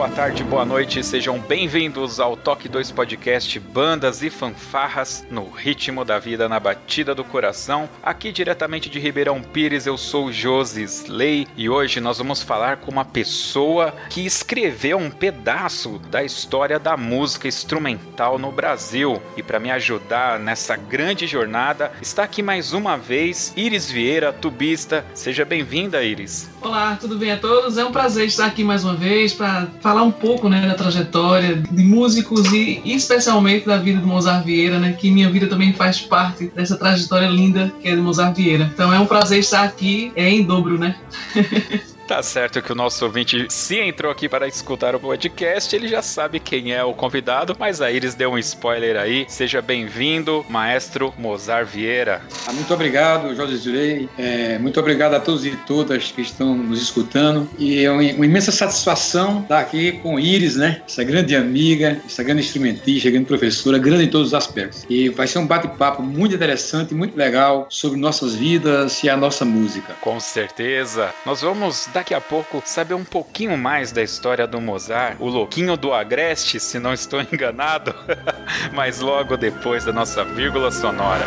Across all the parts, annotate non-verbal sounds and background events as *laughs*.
Boa tarde, boa noite, sejam bem-vindos ao Toque 2 Podcast Bandas e Fanfarras no ritmo da vida, na batida do coração. Aqui diretamente de Ribeirão Pires, eu sou Josis Lei e hoje nós vamos falar com uma pessoa que escreveu um pedaço da história da música instrumental no Brasil. E para me ajudar nessa grande jornada, está aqui mais uma vez Iris Vieira, tubista. Seja bem-vinda, Iris. Olá, tudo bem a todos? É um prazer estar aqui mais uma vez para falar um pouco né, da trajetória de músicos e especialmente da vida do Mozart Vieira, né, que minha vida também faz parte dessa trajetória linda que é do Mozart Vieira. Então é um prazer estar aqui, é em dobro, né? *laughs* Tá certo que o nosso ouvinte, se entrou aqui para escutar o podcast, ele já sabe quem é o convidado, mas a Iris deu um spoiler aí. Seja bem-vindo, maestro Mozart Vieira. Ah, muito obrigado, Jorge Jurei. É, muito obrigado a todos e todas que estão nos escutando. E é uma, uma imensa satisfação estar aqui com Iris, né? Essa grande amiga, essa grande instrumentista, grande professora, grande em todos os aspectos. E vai ser um bate-papo muito interessante, muito legal sobre nossas vidas e a nossa música. Com certeza. Nós vamos dar daqui a pouco saber um pouquinho mais da história do Mozart, o louquinho do Agreste, se não estou *laughs* enganado, *laughs* mas logo depois da nossa vírgula sonora.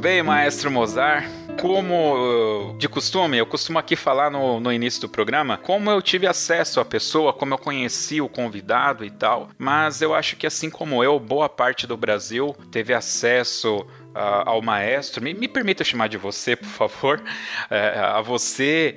bem, maestro Mozart. Como de costume, eu costumo aqui falar no, no início do programa como eu tive acesso à pessoa, como eu conheci o convidado e tal. Mas eu acho que, assim como eu, boa parte do Brasil teve acesso ao maestro, me, me permita chamar de você, por favor, uh, a você,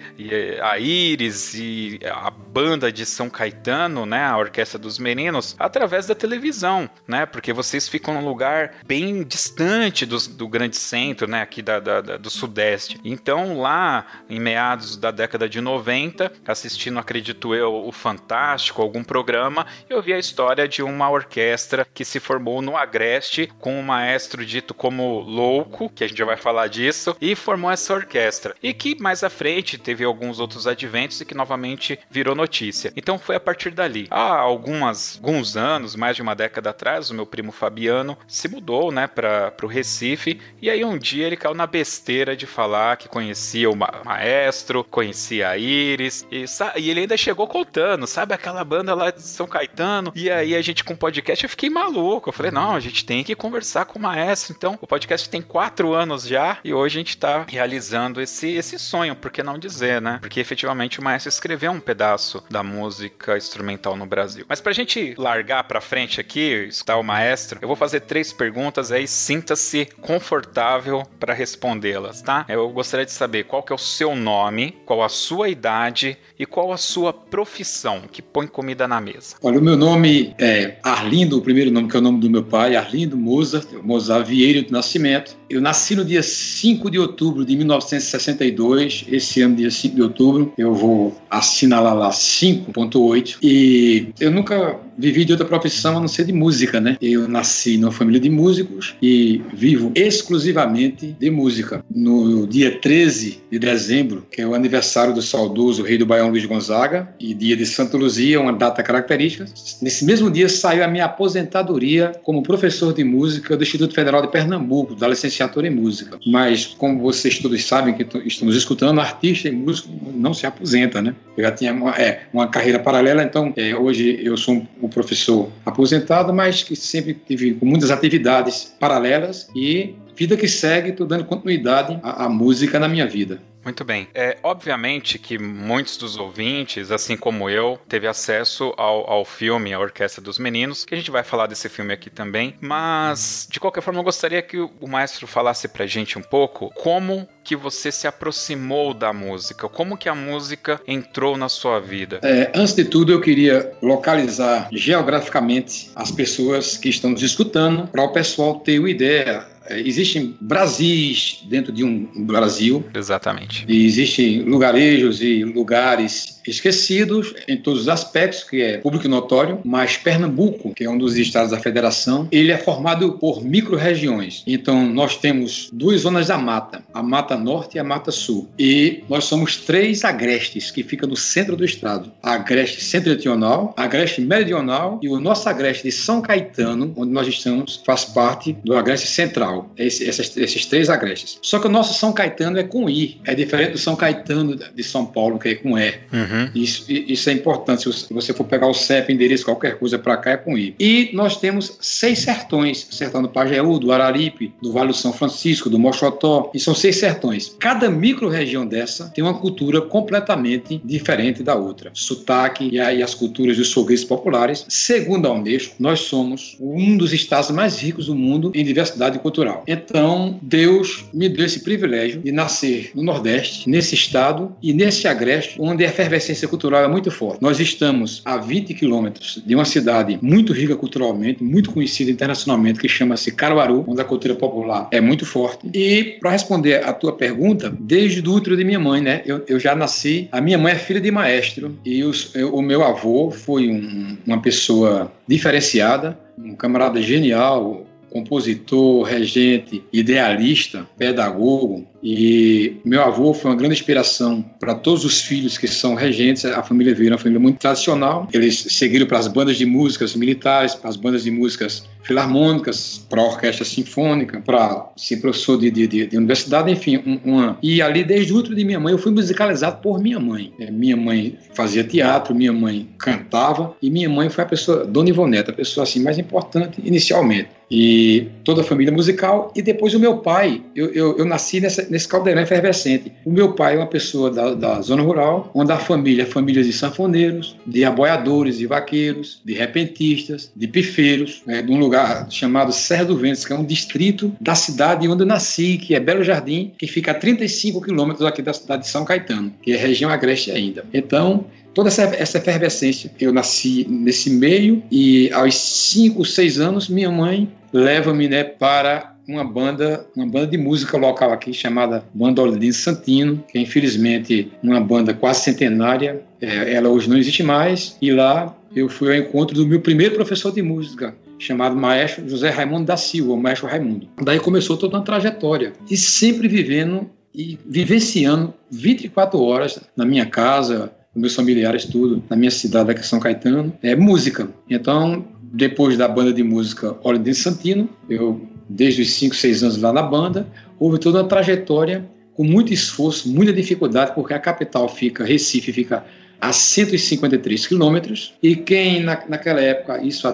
a Iris e a banda de São Caetano, né, a Orquestra dos Meninos, através da televisão, né, porque vocês ficam num lugar bem distante do, do grande centro, né, aqui da, da, da, do Sudeste. Então, lá, em meados da década de 90, assistindo, acredito eu, o Fantástico, algum programa, eu vi a história de uma orquestra que se formou no Agreste com um maestro dito como como louco, que a gente já vai falar disso, e formou essa orquestra. E que mais à frente teve alguns outros adventos e que novamente virou notícia. Então foi a partir dali. Há algumas, alguns anos, mais de uma década atrás, o meu primo Fabiano se mudou, né, para o Recife. E aí um dia ele caiu na besteira de falar que conhecia o ma maestro, conhecia a Iris, e, e ele ainda chegou contando, sabe aquela banda lá de São Caetano? E aí a gente com podcast eu fiquei maluco. Eu falei, não, a gente tem que conversar com o maestro. Então, o podcast tem quatro anos já e hoje a gente está realizando esse, esse sonho, por que não dizer, né? Porque efetivamente o maestro escreveu um pedaço da música instrumental no Brasil. Mas pra gente largar pra frente aqui, escutar o maestro, eu vou fazer três perguntas aí, sinta-se confortável para respondê-las, tá? Eu gostaria de saber qual que é o seu nome, qual a sua idade e qual a sua profissão que põe comida na mesa. Olha, o meu nome é Arlindo, o primeiro nome que é o nome do meu pai, Arlindo Mozart, Mozart Vieira de Nascimento. Eu nasci no dia 5 de outubro de 1962, esse ano, dia 5 de outubro, eu vou assinalar lá 5.8, e eu nunca vivi de outra profissão a não ser de música, né? Eu nasci numa família de músicos e vivo exclusivamente de música. No dia 13 de dezembro, que é o aniversário do saudoso rei do Baião Luiz Gonzaga, e dia de Santa Luzia, uma data característica, nesse mesmo dia saiu a minha aposentadoria como professor de música do Instituto Federal de Pernambuco, da licenciatura em música. Mas, como vocês todos sabem que estamos escutando, artista e músico não se aposenta, né? Eu já tinha uma, é, uma carreira paralela, então é, hoje eu sou um professor aposentado, mas que sempre tive muitas atividades paralelas e vida que segue, estou dando continuidade à, à música na minha vida. Muito bem. É obviamente que muitos dos ouvintes, assim como eu, teve acesso ao, ao filme A Orquestra dos Meninos, que a gente vai falar desse filme aqui também. Mas de qualquer forma, eu gostaria que o maestro falasse pra gente um pouco como que você se aproximou da música, como que a música entrou na sua vida. É, antes de tudo, eu queria localizar geograficamente as pessoas que estão nos escutando, para o pessoal ter uma ideia existem Brasis dentro de um Brasil. Exatamente. E existem lugarejos e lugares esquecidos em todos os aspectos, que é público notório, mas Pernambuco, que é um dos estados da federação, ele é formado por micro-regiões. Então, nós temos duas zonas da mata, a Mata Norte e a Mata Sul. E nós somos três agrestes que ficam no centro do estado. A agreste setentrional, a agreste meridional e o nosso agreste de São Caetano, onde nós estamos, faz parte do agreste central. Esse, esses, esses três agrestes. Só que o nosso São Caetano é com I, é diferente do São Caetano de São Paulo, que é com E. Uhum. Isso, isso é importante. Se você for pegar o CEP, endereço, qualquer coisa para cá, é com I. E nós temos seis sertões: sertão do Pajeú, do Araripe, do Vale do São Francisco, do Mochotó. E são seis sertões. Cada micro-região dessa tem uma cultura completamente diferente da outra. Sotaque e aí as culturas dos sogueses populares. Segundo a Unesco, nós somos um dos estados mais ricos do mundo em diversidade cultural. Então, Deus me deu esse privilégio de nascer no Nordeste, nesse estado e nesse agreste, onde a efervescência cultural é muito forte. Nós estamos a 20 quilômetros de uma cidade muito rica culturalmente, muito conhecida internacionalmente, que chama-se Caruaru, onde a cultura popular é muito forte. E, para responder a tua pergunta, desde o útero de minha mãe, né? Eu, eu já nasci. A minha mãe é filha de maestro e os, eu, o meu avô foi um, uma pessoa diferenciada, um camarada genial, compositor, regente, idealista, pedagogo, e meu avô foi uma grande inspiração para todos os filhos que são regentes. A família veio uma família muito tradicional. Eles seguiram para as bandas de músicas militares, para as bandas de músicas filarmônicas, para a orquestra sinfônica, para ser professor de, de, de, de universidade, enfim. uma... E ali, desde o útero de minha mãe, eu fui musicalizado por minha mãe. É, minha mãe fazia teatro, minha mãe cantava, e minha mãe foi a pessoa, Dona Ivoneta, a pessoa assim mais importante inicialmente e toda a família musical. E depois o meu pai, eu, eu, eu nasci nessa, nesse caldeirão efervescente. O meu pai é uma pessoa da, da zona rural, onde a família é família de sanfoneiros, de aboiadores e vaqueiros, de repentistas, de pifeiros, né, de um lugar chamado Serra do Vento, que é um distrito da cidade onde eu nasci, que é Belo Jardim, que fica a 35 quilômetros aqui da cidade de São Caetano, que é região agreste ainda. Então, toda essa, essa efervescência. Eu nasci nesse meio e aos 5, 6 anos minha mãe leva-me né, para uma banda, uma banda de música local aqui chamada Banda Olindense Santino, que é infelizmente uma banda quase centenária. É, ela hoje não existe mais e lá eu fui ao encontro do meu primeiro professor de música, chamado maestro José Raimundo da Silva, o maestro Raimundo. Daí começou toda uma trajetória. E sempre vivendo e vivenciando 24 horas na minha casa, meus familiares, tudo, na minha cidade aqui São Caetano, é música. Então, depois da banda de música Ordem de Santino, eu, desde os 5, 6 anos lá na banda, houve toda uma trajetória com muito esforço, muita dificuldade, porque a capital fica, Recife fica a 153 quilômetros, e quem na, naquela época, isso há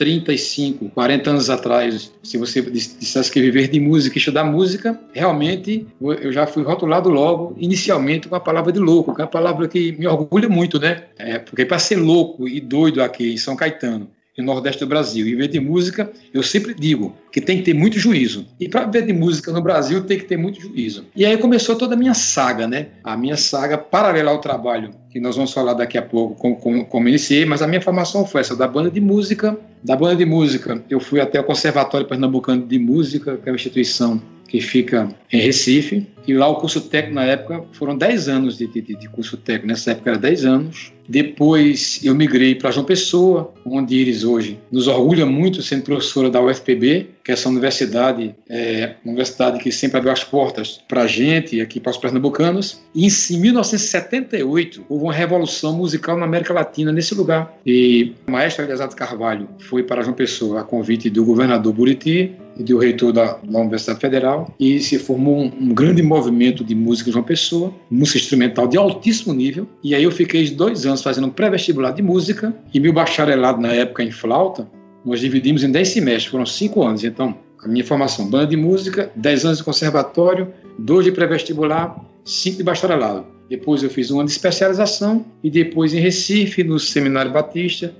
35, 40 anos atrás, se você dissesse que viver de música e estudar música, realmente eu já fui rotulado logo, inicialmente, com a palavra de louco, que é uma palavra que me orgulha muito, né? É, porque para ser louco e doido aqui em São Caetano, no Nordeste do Brasil, e viver de música, eu sempre digo que tem que ter muito juízo. E para viver de música no Brasil tem que ter muito juízo. E aí começou toda a minha saga, né? A minha saga paralela ao trabalho, que nós vamos falar daqui a pouco como, como, como iniciei, mas a minha formação foi essa da banda de música. Da banda de música, eu fui até o Conservatório Pernambucano de Música, que é uma instituição que fica em Recife. E lá o curso técnico, na época, foram 10 anos de, de, de curso técnico. Nessa época era 10 anos. Depois eu migrei para João Pessoa, onde Iris hoje nos orgulha muito sendo professora da UFPB, que é essa universidade, é, universidade que sempre abriu as portas para a gente aqui para os pernambucanos. E em 1978 houve uma revolução musical na América Latina nesse lugar. E o maestro Eliasado Carvalho foi para João Pessoa a convite do governador Buriti e do reitor da, da Universidade Federal e se formou um, um grande movimento de música de João Pessoa, música instrumental de altíssimo nível. E aí eu fiquei dois anos fazendo um pré-vestibular de música e meu bacharelado na época em flauta, nós dividimos em 10 semestres, foram cinco anos. Então, a minha formação, banda de música, 10 anos de conservatório, dois de pré-vestibular, cinco de bacharelado. Depois eu fiz um ano de especialização e depois em Recife, no Seminário Batista,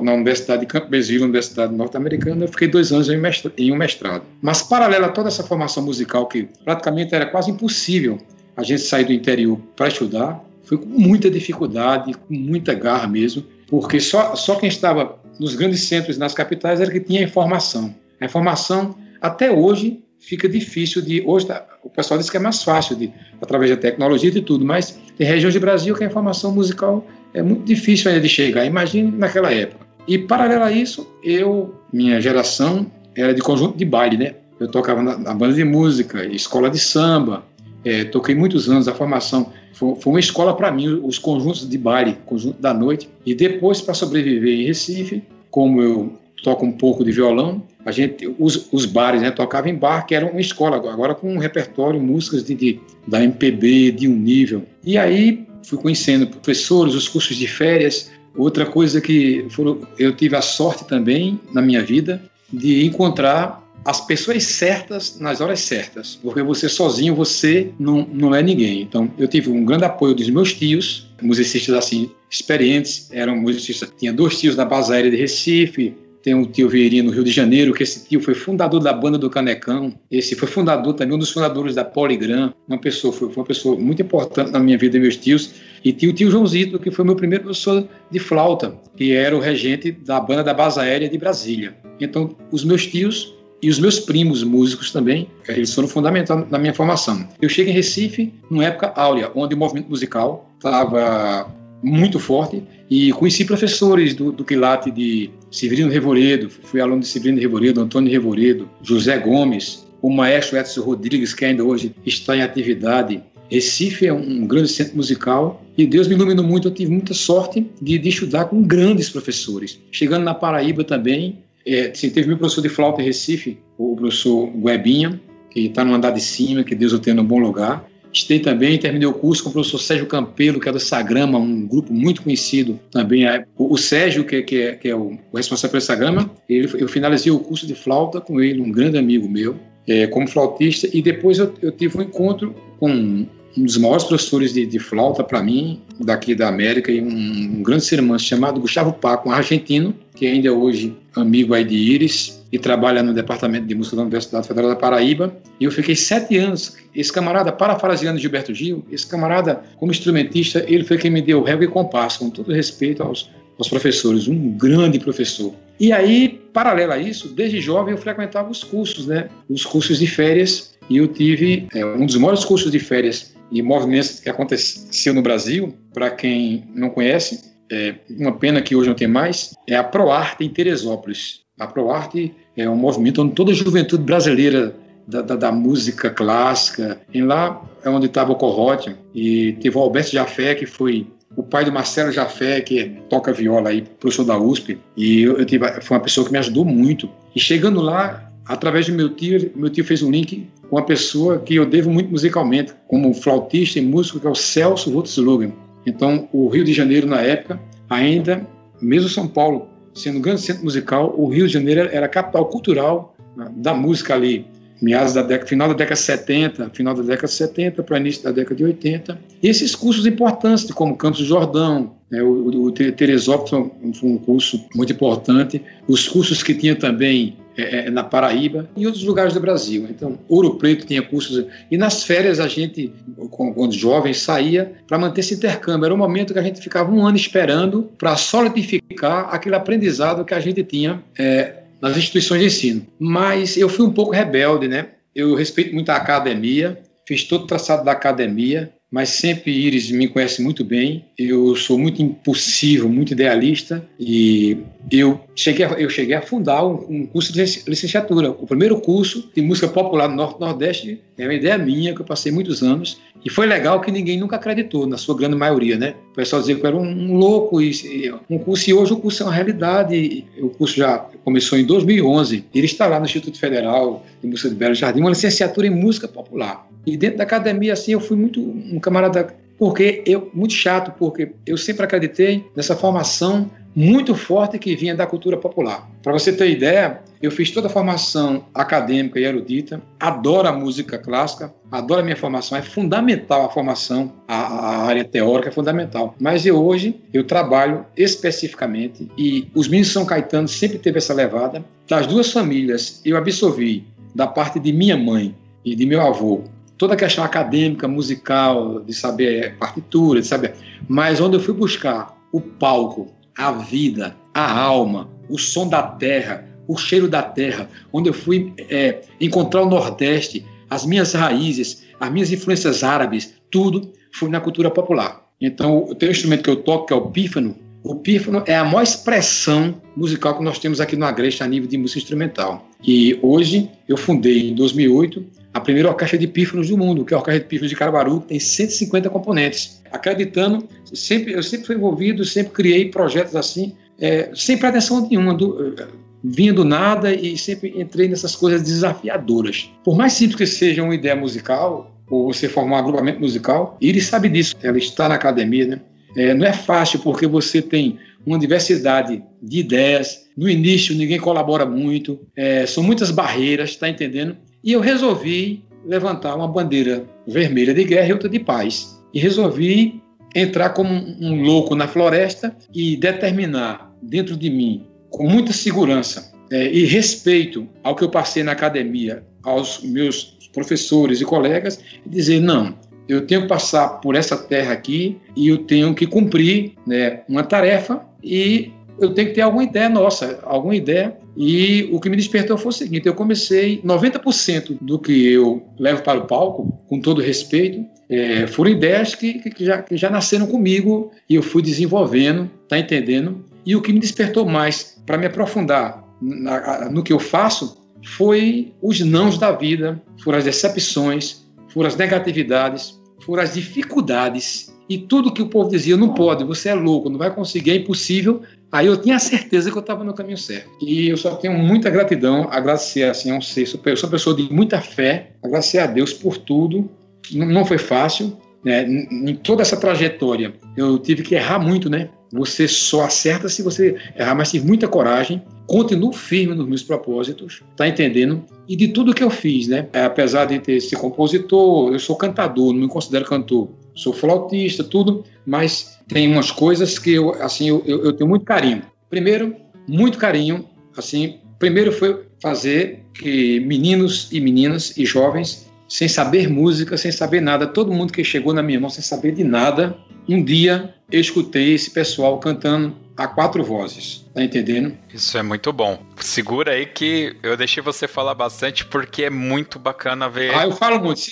na Universidade de Campbell, Universidade Norte-Americana, eu fiquei dois anos em um mestrado. Mas paralelo a toda essa formação musical que praticamente era quase impossível a gente sair do interior para estudar, foi com muita dificuldade, com muita garra mesmo, porque só, só quem estava nos grandes centros, nas capitais, era que tinha informação. A informação, até hoje, fica difícil de. Hoje, tá, o pessoal diz que é mais fácil, de, através da tecnologia e tudo, mas tem regiões do Brasil que a informação musical é muito difícil ainda de chegar. Imagine naquela época. E, paralelo a isso, eu, minha geração, era de conjunto de baile, né? Eu tocava na, na banda de música, escola de samba, é, toquei muitos anos, a formação foi, foi uma escola para mim, os conjuntos de baile, conjunto da noite. E depois, para sobreviver em Recife, como eu toco um pouco de violão, a gente, os, os bares, né, tocava em bar, que era uma escola, agora com um repertório, músicas de, de, da MPB de um nível. E aí fui conhecendo professores, os cursos de férias. Outra coisa que foram, eu tive a sorte também na minha vida de encontrar as pessoas certas nas horas certas, porque você sozinho, você não, não é ninguém. Então, eu tive um grande apoio dos meus tios, musicistas assim, experientes, eram musicistas, tinha dois tios na base aérea de Recife, tem um tio Vieirinho no Rio de Janeiro, que esse tio foi fundador da banda do Canecão, esse foi fundador também, um dos fundadores da Poligram, uma pessoa, foi, uma pessoa muito importante na minha vida e meus tios, e tinha o tio Joãozito, que foi meu primeiro professor de flauta, que era o regente da banda da base aérea de Brasília. Então, os meus tios e os meus primos músicos também, eles foram fundamentais na minha formação. Eu cheguei em Recife numa época áurea, onde o movimento musical estava muito forte e conheci professores do, do quilate de Severino Revoredo, fui aluno de Severino Revoredo, Antônio Revoredo, José Gomes, o maestro Edson Rodrigues, que ainda hoje está em atividade. Recife é um grande centro musical e Deus me iluminou muito. Eu tive muita sorte de, de estudar com grandes professores. Chegando na Paraíba também, é, teve meu professor de flauta em Recife, o professor Guebinha, que está no andar de cima, que Deus o tenha no bom lugar. Estei também, terminei o curso com o professor Sérgio Campelo, que é do Sagrama, um grupo muito conhecido também. O Sérgio, que, que, é, que é o responsável pelo Sagrama, ele, eu finalizei o curso de flauta com ele, um grande amigo meu, é, como flautista, e depois eu, eu tive um encontro com um dos maiores professores de, de flauta para mim, daqui da América, e um, um grande ser humano chamado Gustavo Paco, um argentino, que ainda é hoje amigo aí de Iris e trabalha no departamento de música da Universidade Federal da Paraíba. E eu fiquei sete anos. Esse camarada, parafraseando Gilberto Gil, esse camarada, como instrumentista, ele foi quem me deu régua e compasso, com todo respeito aos, aos professores, um grande professor. E aí, paralelo a isso, desde jovem eu frequentava os cursos, né? Os cursos de férias. E eu tive é, um dos maiores cursos de férias e movimentos que aconteceu no Brasil, para quem não conhece, é, uma pena que hoje não tem mais, é a ProArte em Teresópolis. A ProArte é um movimento onde toda a juventude brasileira da, da, da música clássica, e lá é onde estava o Corrote, e teve o Alberto Jafé, que foi o pai do Marcelo Jafé, que toca viola aí, professor da USP, e eu, eu tive, foi uma pessoa que me ajudou muito. E chegando lá, através do meu tio, meu tio fez um link com uma pessoa que eu devo muito musicalmente, como flautista e músico, que é o Celso Wutzlugen. Então, o Rio de Janeiro, na época, ainda, mesmo São Paulo, sendo um grande centro musical, o Rio de Janeiro era a capital cultural né, da música ali meados da década, final da década 70, final da década 70 para início da década de 80. E esses cursos importantes, como Campos do Jordão, né, o, o Teresópolis foi um curso muito importante, os cursos que tinha também é, é, na Paraíba e outros lugares do Brasil. Então, Ouro Preto tinha cursos. E nas férias a gente, quando jovem, saía para manter esse intercâmbio. Era um momento que a gente ficava um ano esperando para solidificar aquele aprendizado que a gente tinha é, nas instituições de ensino. Mas eu fui um pouco rebelde, né? Eu respeito muito a academia, fiz todo o traçado da academia, mas sempre Iris me conhece muito bem. Eu sou muito impulsivo, muito idealista e eu cheguei a, eu cheguei a fundar um, um, curso de licenciatura. O primeiro curso de música popular no Norte Nordeste é uma ideia minha que eu passei muitos anos e foi legal que ninguém nunca acreditou, na sua grande maioria, né? O pessoal dizia que eu era um, louco e, um curso e hoje o curso é uma realidade. O curso já começou em 2011. Ele está lá no Instituto Federal de Música de Belo Jardim, uma licenciatura em música popular. E dentro da academia, assim, eu fui muito um camarada, porque eu, muito chato, porque eu sempre acreditei nessa formação muito forte que vinha da cultura popular. Para você ter ideia, eu fiz toda a formação acadêmica e erudita, adoro a música clássica, adoro a minha formação, é fundamental a formação, a, a área teórica é fundamental. Mas eu hoje, eu trabalho especificamente, e os meninos São Caetano sempre teve essa levada, das duas famílias, eu absorvi da parte de minha mãe e de meu avô toda a questão acadêmica, musical, de saber partitura, de saber. Mas onde eu fui buscar o palco, a vida, a alma, o som da terra, o cheiro da terra, onde eu fui é, encontrar o Nordeste, as minhas raízes, as minhas influências árabes, tudo foi na cultura popular. Então, tem um instrumento que eu toco, que é o pífano. O pífano é a maior expressão musical que nós temos aqui no Agreste a nível de música instrumental. E hoje, eu fundei, em 2008, a primeira orquestra de pífanos do mundo, que é a Orquestra de Pífanos de Caruaru, que tem 150 componentes. Acreditando, sempre, eu sempre fui envolvido, sempre criei projetos assim, é, sem pretensão nenhuma, do, vinha do nada e sempre entrei nessas coisas desafiadoras. Por mais simples que seja uma ideia musical, ou você formar um agrupamento musical, ele sabe disso, ela está na academia, né? É, não é fácil porque você tem uma diversidade de ideias. No início, ninguém colabora muito, é, são muitas barreiras, está entendendo? E eu resolvi levantar uma bandeira vermelha de guerra e outra de paz. E resolvi entrar como um louco na floresta e determinar dentro de mim, com muita segurança é, e respeito ao que eu passei na academia, aos meus professores e colegas, e dizer: não, eu tenho que passar por essa terra aqui e eu tenho que cumprir né, uma tarefa e eu tenho que ter alguma ideia nossa, alguma ideia. E o que me despertou foi o seguinte: eu comecei 90% do que eu levo para o palco, com todo respeito, é, foram ideias que, que, já, que já nasceram comigo e eu fui desenvolvendo, tá entendendo? E o que me despertou mais para me aprofundar na, no que eu faço foi os nãos da vida, foram as decepções, foram as negatividades, foram as dificuldades e tudo que o povo dizia, não pode, você é louco, não vai conseguir, é impossível. Aí eu tinha certeza que eu estava no caminho certo. E eu só tenho muita gratidão, agradecer assim, a um ser, eu sou uma pessoa de muita fé, agradecer a Deus por tudo. Não foi fácil, né? Em toda essa trajetória, eu tive que errar muito, né? Você só acerta se você errar, mas tive muita coragem, continuo firme nos meus propósitos, tá entendendo? E de tudo que eu fiz, né? É, apesar de ter sido compositor, eu sou cantador, não me considero cantor, sou flautista, tudo, mas tem umas coisas que eu, assim, eu, eu, eu tenho muito carinho. Primeiro, muito carinho, assim, primeiro foi fazer que meninos e meninas e jovens, sem saber música, sem saber nada, todo mundo que chegou na minha mão sem saber de nada, um dia eu escutei esse pessoal cantando a quatro vozes, tá entendendo? Isso é muito bom. Segura aí que eu deixei você falar bastante porque é muito bacana ver. Ah, eu falo muito.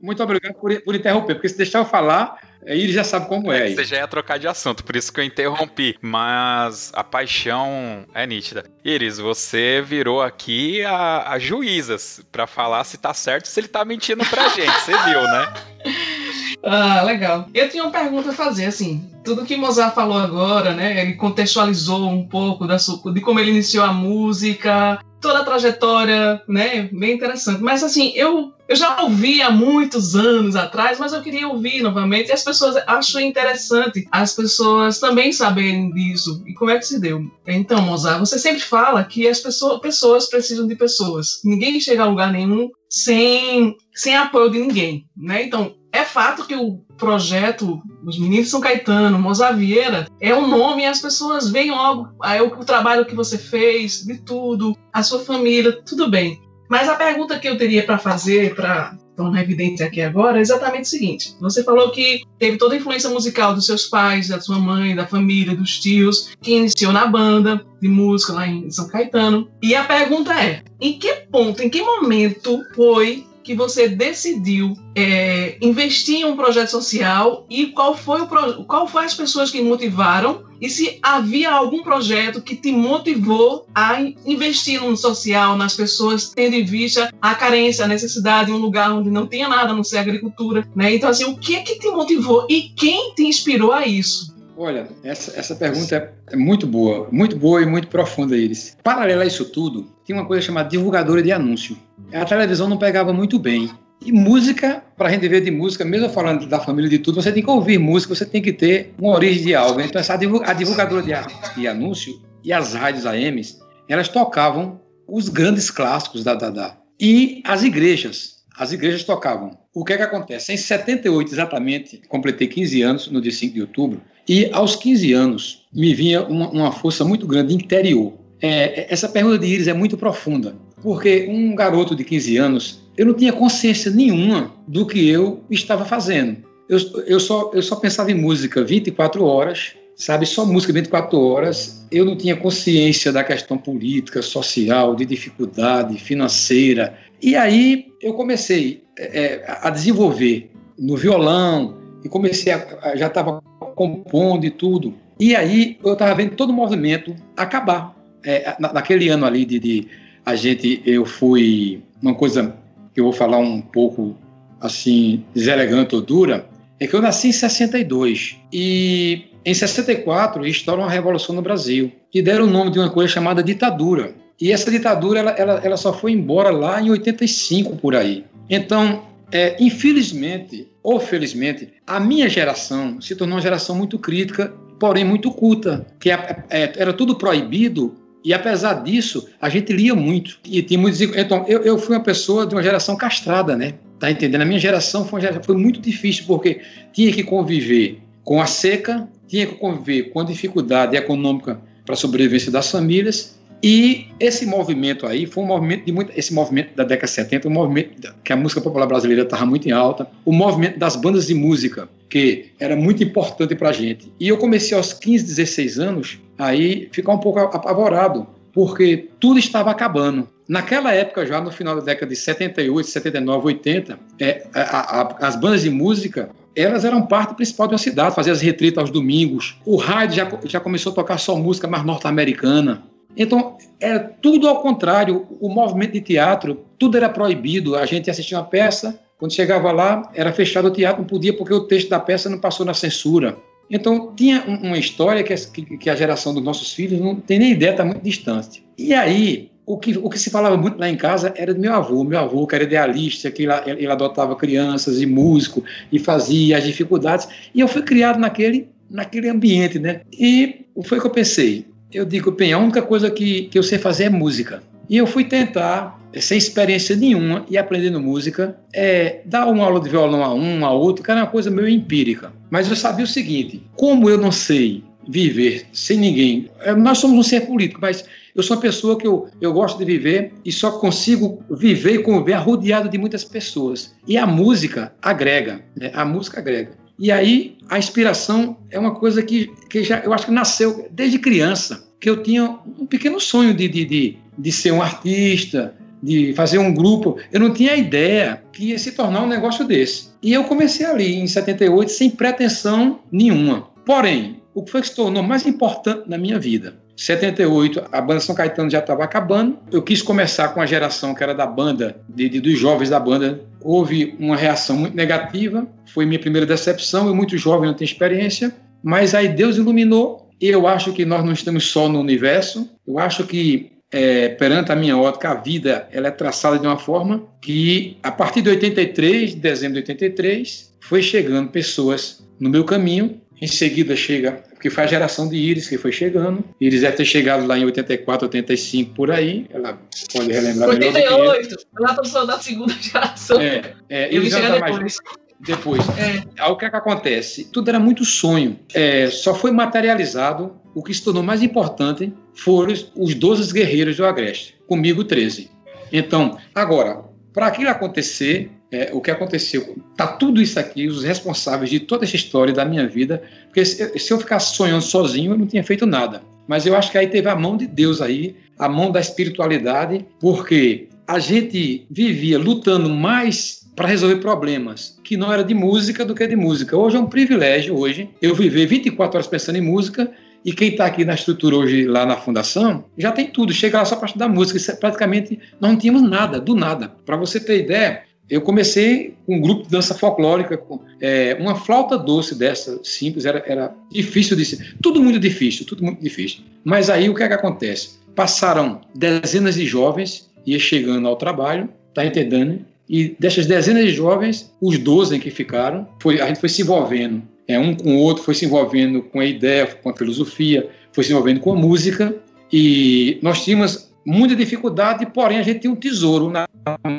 Muito obrigado por, por interromper, porque se deixar eu falar, Aí ele já sabe como é. Você já ia trocar de assunto, por isso que eu interrompi. Mas a paixão é nítida. Iris, você virou aqui a, a juízas para falar se tá certo se ele tá mentindo pra gente. Você viu, né? *laughs* Ah, legal. Eu tinha uma pergunta a fazer, assim. Tudo que Mozart falou agora, né? Ele contextualizou um pouco da de como ele iniciou a música, toda a trajetória, né? Bem interessante. Mas assim, eu, eu já ouvi há muitos anos atrás, mas eu queria ouvir novamente. E as pessoas acham interessante as pessoas também saberem disso. E como é que se deu? Então, Mozart, você sempre fala que as pessoas, pessoas precisam de pessoas. Ninguém chega a lugar nenhum sem, sem apoio de ninguém, né? Então, é fato que o projeto Os Meninos São Caetano, Mozart Vieira, é um nome e as pessoas veem logo aí, o, o trabalho que você fez, de tudo, a sua família, tudo bem. Mas a pergunta que eu teria para fazer, para tornar evidente aqui agora, é exatamente o seguinte: você falou que teve toda a influência musical dos seus pais, da sua mãe, da família, dos tios, que iniciou na banda de música lá em São Caetano. E a pergunta é: em que ponto, em que momento foi que você decidiu é, investir em um projeto social e qual foi, o pro, qual foi as pessoas que motivaram e se havia algum projeto que te motivou a investir no social, nas pessoas, tendo em vista a carência, a necessidade um lugar onde não tinha nada, a não ser agricultura, né? Então, assim, o que é que te motivou e quem te inspirou a isso? Olha, essa, essa pergunta é muito boa, muito boa e muito profunda, Iris. Paralelo a isso tudo, tinha uma coisa chamada divulgadora de anúncio. A televisão não pegava muito bem. E música, para a gente ver de música, mesmo falando da família de tudo, você tem que ouvir música, você tem que ter uma origem de algo. Então, essa a divulgadora de, de anúncio e as rádios AMs, elas tocavam os grandes clássicos da Dada. E as igrejas, as igrejas tocavam. O que é que acontece? Em 78, exatamente, completei 15 anos, no dia 5 de outubro, e aos 15 anos me vinha uma, uma força muito grande interior. É, essa pergunta de Iris é muito profunda, porque um garoto de 15 anos, eu não tinha consciência nenhuma do que eu estava fazendo. Eu, eu, só, eu só pensava em música 24 horas, sabe? Só música 24 horas. Eu não tinha consciência da questão política, social, de dificuldade financeira. E aí eu comecei é, a desenvolver no violão e comecei a, já estava compondo e tudo. E aí eu estava vendo todo o movimento acabar. É, naquele ano ali de, de, a gente, eu fui uma coisa que eu vou falar um pouco assim deselegante ou dura, é que eu nasci em 62 e em 64 estoura uma revolução no Brasil e deram o nome de uma coisa chamada ditadura. E essa ditadura ela, ela, ela só foi embora lá em 85 por aí. Então é, infelizmente ou felizmente, a minha geração se tornou uma geração muito crítica, porém muito culta, que é, é, era tudo proibido e apesar disso, a gente lia muito. E tinha muitos. Então, eu, eu fui uma pessoa de uma geração castrada, né? Tá entendendo? A minha geração foi, geração, foi muito difícil, porque tinha que conviver com a seca, tinha que conviver com a dificuldade econômica para a sobrevivência das famílias e esse movimento aí foi um movimento de muito. Esse movimento da década de 70, um movimento que a música popular brasileira estava muito em alta, o movimento das bandas de música, que era muito importante para a gente. E eu comecei aos 15, 16 anos aí ficar um pouco apavorado, porque tudo estava acabando. Naquela época, já no final da década de 78, 79, 80, é, a, a, as bandas de música elas eram parte principal de uma cidade, faziam as retritas aos domingos. O rádio já, já começou a tocar só música mais norte-americana. Então, era tudo ao contrário. O movimento de teatro, tudo era proibido. A gente assistia uma peça, quando chegava lá, era fechado o teatro, não podia porque o texto da peça não passou na censura. Então, tinha uma história que, que a geração dos nossos filhos não tem nem ideia, está muito distante. E aí, o que, o que se falava muito lá em casa era do meu avô. Meu avô, que era idealista, que ele, ele adotava crianças e músico e fazia as dificuldades. E eu fui criado naquele, naquele ambiente, né? E foi o que eu pensei eu digo, bem, a única coisa que, que eu sei fazer é música. E eu fui tentar, sem experiência nenhuma e aprendendo música, é, dar uma aula de violão a um, a outro, que era uma coisa meio empírica. Mas eu sabia o seguinte: como eu não sei viver sem ninguém, é, nós somos um ser político, mas eu sou uma pessoa que eu, eu gosto de viver e só consigo viver e conviver rodeado de muitas pessoas. E a música agrega, né? a música agrega. E aí a inspiração é uma coisa que, que já eu acho que nasceu desde criança, que eu tinha um pequeno sonho de, de, de, de ser um artista, de fazer um grupo. Eu não tinha ideia que ia se tornar um negócio desse. E eu comecei ali em 78 sem pretensão nenhuma. Porém, o que foi que se tornou mais importante na minha vida? 78, a banda São Caetano já estava acabando. Eu quis começar com a geração que era da banda, de, de, dos jovens da banda. Houve uma reação muito negativa, foi minha primeira decepção. Eu, muito jovem, não tenho experiência. Mas aí Deus iluminou. E eu acho que nós não estamos só no universo. Eu acho que, é, perante a minha ótica, a vida ela é traçada de uma forma que, a partir de 83, de dezembro de 83, foi chegando pessoas no meu caminho em seguida chega, porque foi a geração de Iris que foi chegando. Iris deve ter chegado lá em 84, 85 por aí. Ela pode relembrar 88, ela passou da segunda geração. É, é Iris já tá mais depois. É. Aí o que, é que acontece? Tudo era muito sonho. É, só foi materializado. O que se tornou mais importante foram os 12 guerreiros do Agreste. Comigo, 13. Então, agora, para aquilo acontecer, é, o que aconteceu. Tá tudo isso aqui, os responsáveis de toda essa história da minha vida, porque se, se eu ficasse sonhando sozinho, eu não tinha feito nada. Mas eu acho que aí teve a mão de Deus aí, a mão da espiritualidade, porque a gente vivia lutando mais para resolver problemas que não era de música do que de música. Hoje é um privilégio, hoje, eu viver 24 horas pensando em música e quem está aqui na estrutura hoje, lá na fundação, já tem tudo. Chega lá só para estudar música. Isso é praticamente, nós não tínhamos nada, do nada. Para você ter ideia, eu comecei com um grupo de dança folclórica, com, é, uma flauta doce dessa, simples, era, era difícil de ser. Tudo muito difícil, tudo muito difícil. Mas aí o que é que acontece? Passaram dezenas de jovens, ia chegando ao trabalho, tá entendendo? E dessas dezenas de jovens, os 12 que ficaram, foi, a gente foi se envolvendo, é, um com o outro, foi se envolvendo com a ideia, com a filosofia, foi se envolvendo com a música. E nós tínhamos muita dificuldade, porém a gente tinha um tesouro na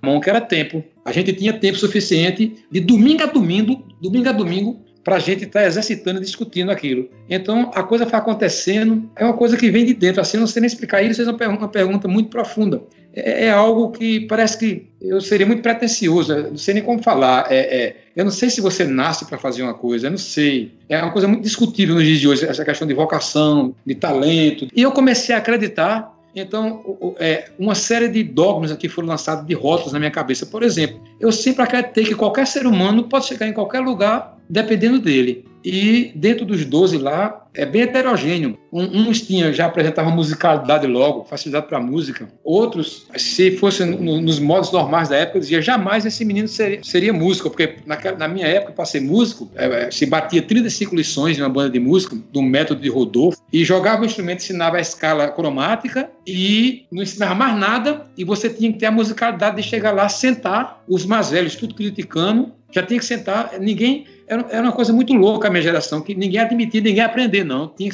mão que era tempo. A gente tinha tempo suficiente de domingo a domingo, domingo a domingo, para a gente estar tá exercitando e discutindo aquilo. Então a coisa foi acontecendo, é uma coisa que vem de dentro. Assim, não sei nem explicar isso, é uma pergunta, muito profunda. É, é, algo que parece que eu seria muito pretencioso, não sei nem como falar. É, é, eu não sei se você nasce para fazer uma coisa, eu não sei. É uma coisa muito discutível nos dias de hoje, essa questão de vocação, de talento. E eu comecei a acreditar então, é, uma série de dogmas aqui foram lançados de rótulos na minha cabeça. Por exemplo, eu sempre acreditei que qualquer ser humano pode chegar em qualquer lugar dependendo dele. E dentro dos 12 lá, é bem heterogêneo. Um, uns tinham, já apresentavam musicalidade logo, facilidade para música. Outros, se fosse no, nos modos normais da época, dizia jamais esse menino seria, seria músico, porque naquela, na minha época, para ser músico, é, é se batia 35 lições de uma banda de música, do método de Rodolfo, e jogava o instrumento, ensinava a escala cromática e não ensinava mais nada, e você tinha que ter a musicalidade de chegar lá, sentar, os mais velhos tudo criticando, já tinha que sentar, ninguém era, era uma coisa muito louca a minha geração, que ninguém admitia, ninguém aprender, não. Tinha,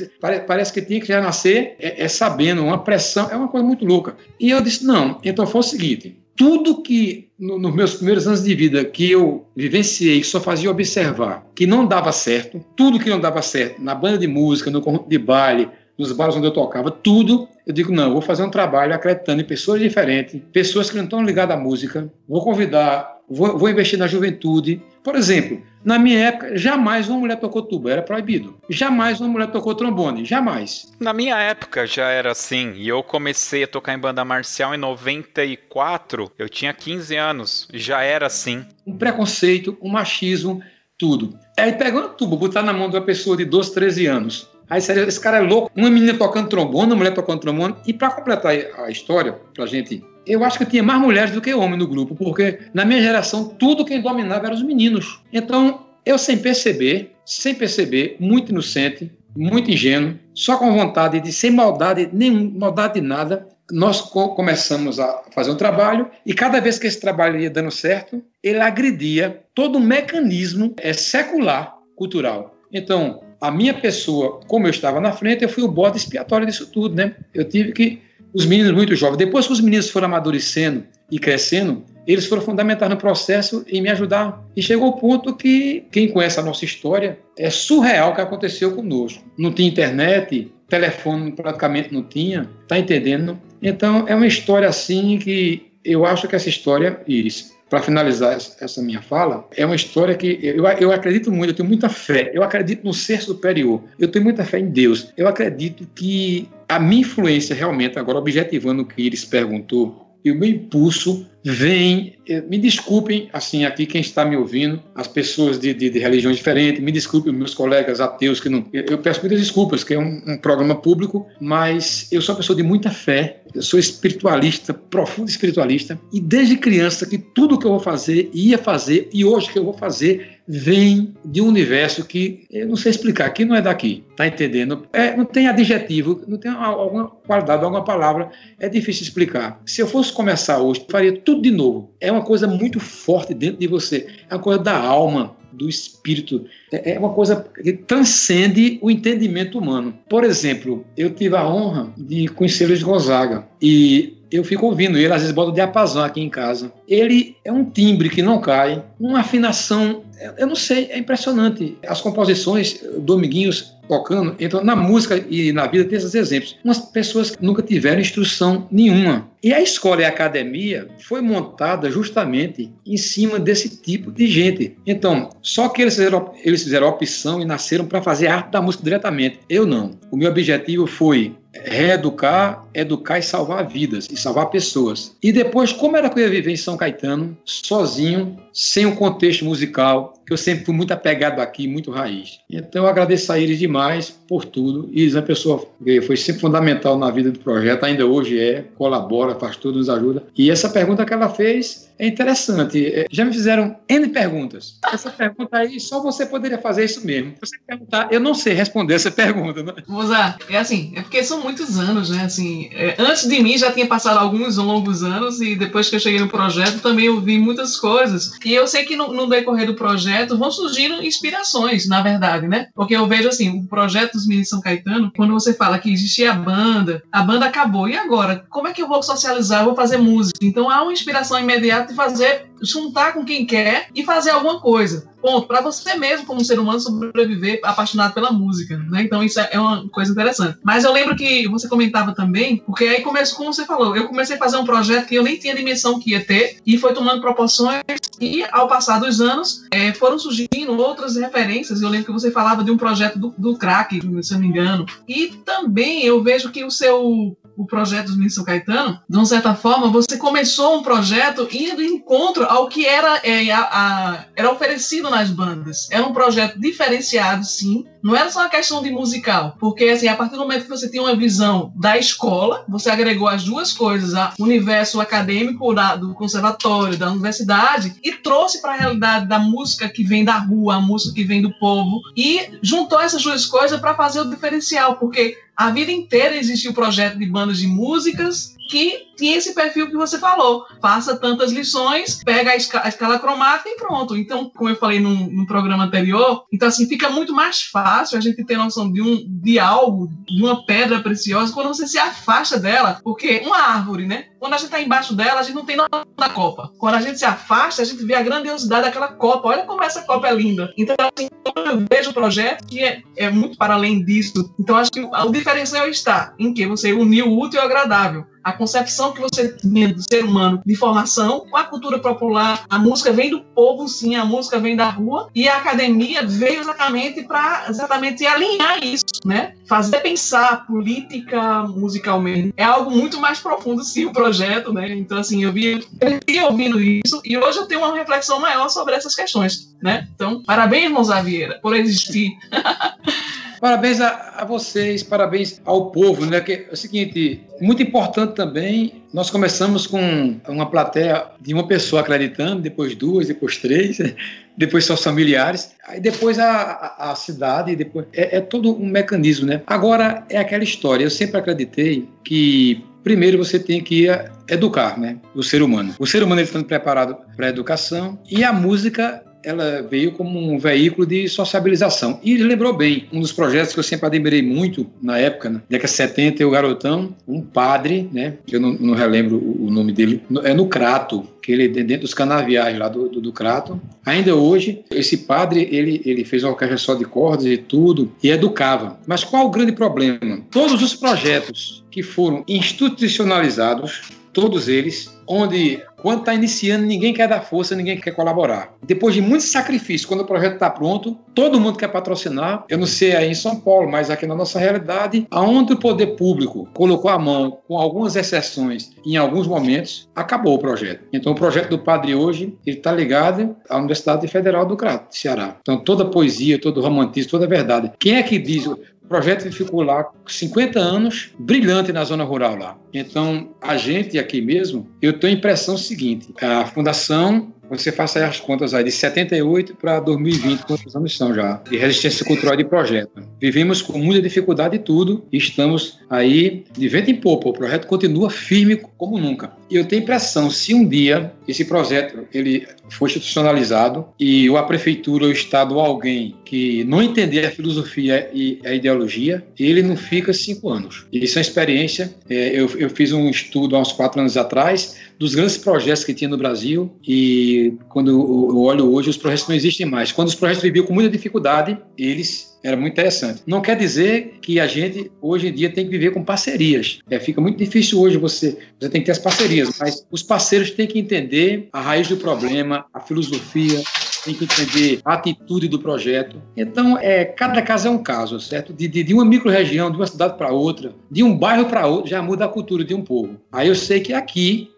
parece que tinha que já nascer é, é, sabendo, uma pressão, é uma coisa muito louca. E eu disse, não, então foi o seguinte, tudo que no, nos meus primeiros anos de vida que eu vivenciei, só fazia observar que não dava certo, tudo que não dava certo na banda de música, no conjunto de baile, nos bares onde eu tocava, tudo, eu digo, não, eu vou fazer um trabalho acreditando em pessoas diferentes, pessoas que não estão ligadas à música, vou convidar, vou, vou investir na juventude. Por exemplo, na minha época, jamais uma mulher tocou tuba, era proibido. Jamais uma mulher tocou trombone, jamais. Na minha época já era assim, e eu comecei a tocar em banda marcial em 94, eu tinha 15 anos, já era assim. Um preconceito, um machismo, tudo. Aí pegando a tuba, botar na mão de uma pessoa de 12, 13 anos, Aí esse cara é louco. Uma menina tocando trombone, uma mulher tocando trombone. E para completar a história, pra gente. Eu acho que tinha mais mulheres do que homens no grupo, porque na minha geração, tudo quem dominava eram os meninos. Então, eu sem perceber, sem perceber, muito inocente, muito ingênuo, só com vontade de, sem maldade, nem maldade de nada, nós co começamos a fazer um trabalho e cada vez que esse trabalho ia dando certo, ele agredia todo o mecanismo é, secular, cultural. Então, a minha pessoa, como eu estava na frente, eu fui o bode expiatório disso tudo, né? Eu tive que. Os meninos muito jovens, depois que os meninos foram amadurecendo e crescendo, eles foram fundamentais no processo em me ajudar. E chegou o ponto que, quem conhece a nossa história, é surreal o que aconteceu conosco. Não tinha internet, telefone praticamente não tinha, tá entendendo? Então é uma história assim que eu acho que essa história, Iris, para finalizar essa minha fala, é uma história que eu, eu acredito muito, eu tenho muita fé, eu acredito no ser superior, eu tenho muita fé em Deus. Eu acredito que a minha influência realmente, agora objetivando o que Iris perguntou, e o meu impulso vem. Eh, me desculpem, assim, aqui quem está me ouvindo, as pessoas de, de, de religiões diferentes, me desculpem, meus colegas ateus que não. Eu, eu peço muitas desculpas, que é um, um, programa público, mas eu sou uma pessoa de muita fé, eu sou espiritualista, profundo espiritualista, e desde criança que tudo que eu vou fazer, ia fazer, e hoje que eu vou fazer, vem de um universo que eu não sei explicar, que não é daqui, tá entendendo? É, não tem adjetivo, não tem alguma qualidade, alguma palavra, é difícil explicar. Se eu fosse começar hoje, faria tudo de novo. É uma coisa muito forte dentro de você, é uma coisa da alma, do espírito. É, é uma coisa que transcende o entendimento humano. Por exemplo, eu tive a honra de conhecer Luiz Gonzaga e eu fico ouvindo ele, às vezes bota diapasão aqui em casa. Ele é um timbre que não cai, uma afinação, eu não sei, é impressionante. As composições, Dominguinhos tocando, então na música e na vida tem esses exemplos. Umas pessoas que nunca tiveram instrução nenhuma. E a escola e a academia foi montada justamente em cima desse tipo de gente. Então, só que eles fizeram, eles fizeram opção e nasceram para fazer arte da música diretamente. Eu não. O meu objetivo foi reeducar, educar e salvar vidas, e salvar pessoas. E depois, como era que eu ia viver em São Caetano, sozinho, sem um contexto musical, eu sempre fui muito apegado aqui, muito raiz. Então eu agradeço a eles demais por tudo. Eles é uma pessoa que foi sempre fundamental na vida do projeto, ainda hoje é, colabora, faz tudo, nos ajuda. E essa pergunta que ela fez é interessante. É, já me fizeram N perguntas. Essa pergunta aí, só você poderia fazer isso mesmo. Você perguntar, eu não sei responder essa pergunta. Né? Moza, é assim, é porque são muitos anos, né? Assim, é, antes de mim já tinha passado alguns longos anos e depois que eu cheguei no projeto também eu vi muitas coisas. E eu sei que no, no decorrer do projeto vão surgindo inspirações, na verdade, né? Porque eu vejo assim, o projeto dos Meninos São Caetano, quando você fala que existia a banda, a banda acabou. E agora? Como é que eu vou socializar? Eu vou fazer música. Então há uma inspiração imediata de fazer, juntar com quem quer e fazer alguma coisa. Ponto. Para você mesmo, como ser humano, sobreviver apaixonado pela música. Né? Então, isso é uma coisa interessante. Mas eu lembro que você comentava também, porque aí começou, como você falou, eu comecei a fazer um projeto que eu nem tinha dimensão que ia ter, e foi tomando proporções, e ao passar dos anos, é, foram surgindo outras referências. Eu lembro que você falava de um projeto do, do crack, se eu não me engano. E também eu vejo que o seu o projeto do Ministro Caetano, de uma certa forma, você começou um projeto indo em encontro ao que era, é, a, a, era oferecido nas bandas. Era um projeto diferenciado, sim. Não era só uma questão de musical, porque assim, a partir do momento que você tinha uma visão da escola, você agregou as duas coisas, o universo acadêmico da, do conservatório, da universidade, e trouxe para a realidade da música que vem da rua, a música que vem do povo, e juntou essas duas coisas para fazer o diferencial, porque a vida inteira existiu o projeto de bandas de músicas que tinha esse perfil que você falou. Faça tantas lições, pega a, escala, a escala cromática e pronto. Então, como eu falei no, no, programa anterior, então assim, fica muito mais fácil a gente ter noção de, um, de algo, de uma pedra preciosa, quando você se afasta dela. Porque uma árvore, né? Quando a gente está embaixo dela, a gente não tem nada da copa. Quando a gente se afasta, a gente vê a grandiosidade daquela copa. Olha como essa copa é linda. Então, assim, eu vejo o projeto que é, é muito para além disso. Então, acho que o diferencial está em que você uniu o útil e o agradável a concepção que você tem do ser humano de formação com a cultura popular. A música vem do povo, sim, a música vem da rua e a academia veio exatamente para exatamente alinhar isso, né? Fazer pensar política musicalmente. É algo muito mais profundo, sim, o projeto, né? Então, assim, eu vi, eu ouvindo isso e hoje eu tenho uma reflexão maior sobre essas questões, né? Então, parabéns, Mozart Vieira, por existir. *laughs* Parabéns a, a, vocês, parabéns ao povo, né? Que é o seguinte, muito importante também, nós começamos com uma plateia de uma pessoa acreditando, depois duas, depois três, *laughs* depois seus familiares, aí depois a, a, a cidade, depois é, é todo um mecanismo, né? Agora é aquela história. Eu sempre acreditei que primeiro você tem que educar, né, o ser humano. O ser humano estando preparado para a educação e a música ela veio como um veículo de sociabilização. E lembrou bem, um dos projetos que eu sempre admirei muito na época, na década de 70, o garotão, um padre, né, eu não, não relembro o, nome dele, é no Crato, que ele dentro dos canaviais lá do, do, do, Crato. Ainda hoje, esse padre, ele, ele fez uma orquestra só de cordas e tudo, e educava. Mas qual o grande problema? Todos os projetos que foram institucionalizados todos eles, onde quando está iniciando, ninguém quer dar força, ninguém quer colaborar. Depois de muito sacrifício, quando o projeto está pronto, todo mundo quer patrocinar. Eu não sei aí em São Paulo, mas aqui na nossa realidade, aonde o poder público colocou a mão, com algumas exceções, em alguns momentos, acabou o projeto. Então, o projeto do Padre hoje, ele está ligado à Universidade Federal do Crato, Ceará. Então, toda poesia, todo romantismo, toda verdade. Quem é que diz projeto ficou lá 50 anos, brilhante na zona rural lá. Então, a gente aqui mesmo, eu tenho a impressão seguinte: a fundação você faça aí as contas aí, de 78 para 2020, quantos anos são já, de resistência cultural de projeto. Vivemos com muita dificuldade e tudo, e estamos aí de vento em popa. O projeto continua firme como nunca. E eu tenho impressão, se um dia esse projeto ele for institucionalizado e ou a prefeitura, o Estado ou alguém que não entender a filosofia e a ideologia, ele não fica cinco anos. Isso é uma experiência. É, eu, eu fiz um estudo há uns quatro anos atrás dos grandes projetos que tinha no Brasil e quando eu olho hoje, os projetos não existem mais. Quando os projetos viviam com muita dificuldade, eles era muito interessante. Não quer dizer que a gente hoje em dia tem que viver com parcerias. É, fica muito difícil hoje você, você tem que ter as parcerias, mas os parceiros têm que entender a raiz do problema, a filosofia, tem que entender a atitude do projeto. Então, é, cada caso é um caso, certo? De, de, de uma micro-região, de uma cidade para outra, de um bairro para outro, já muda a cultura de um povo. Aí eu sei que aqui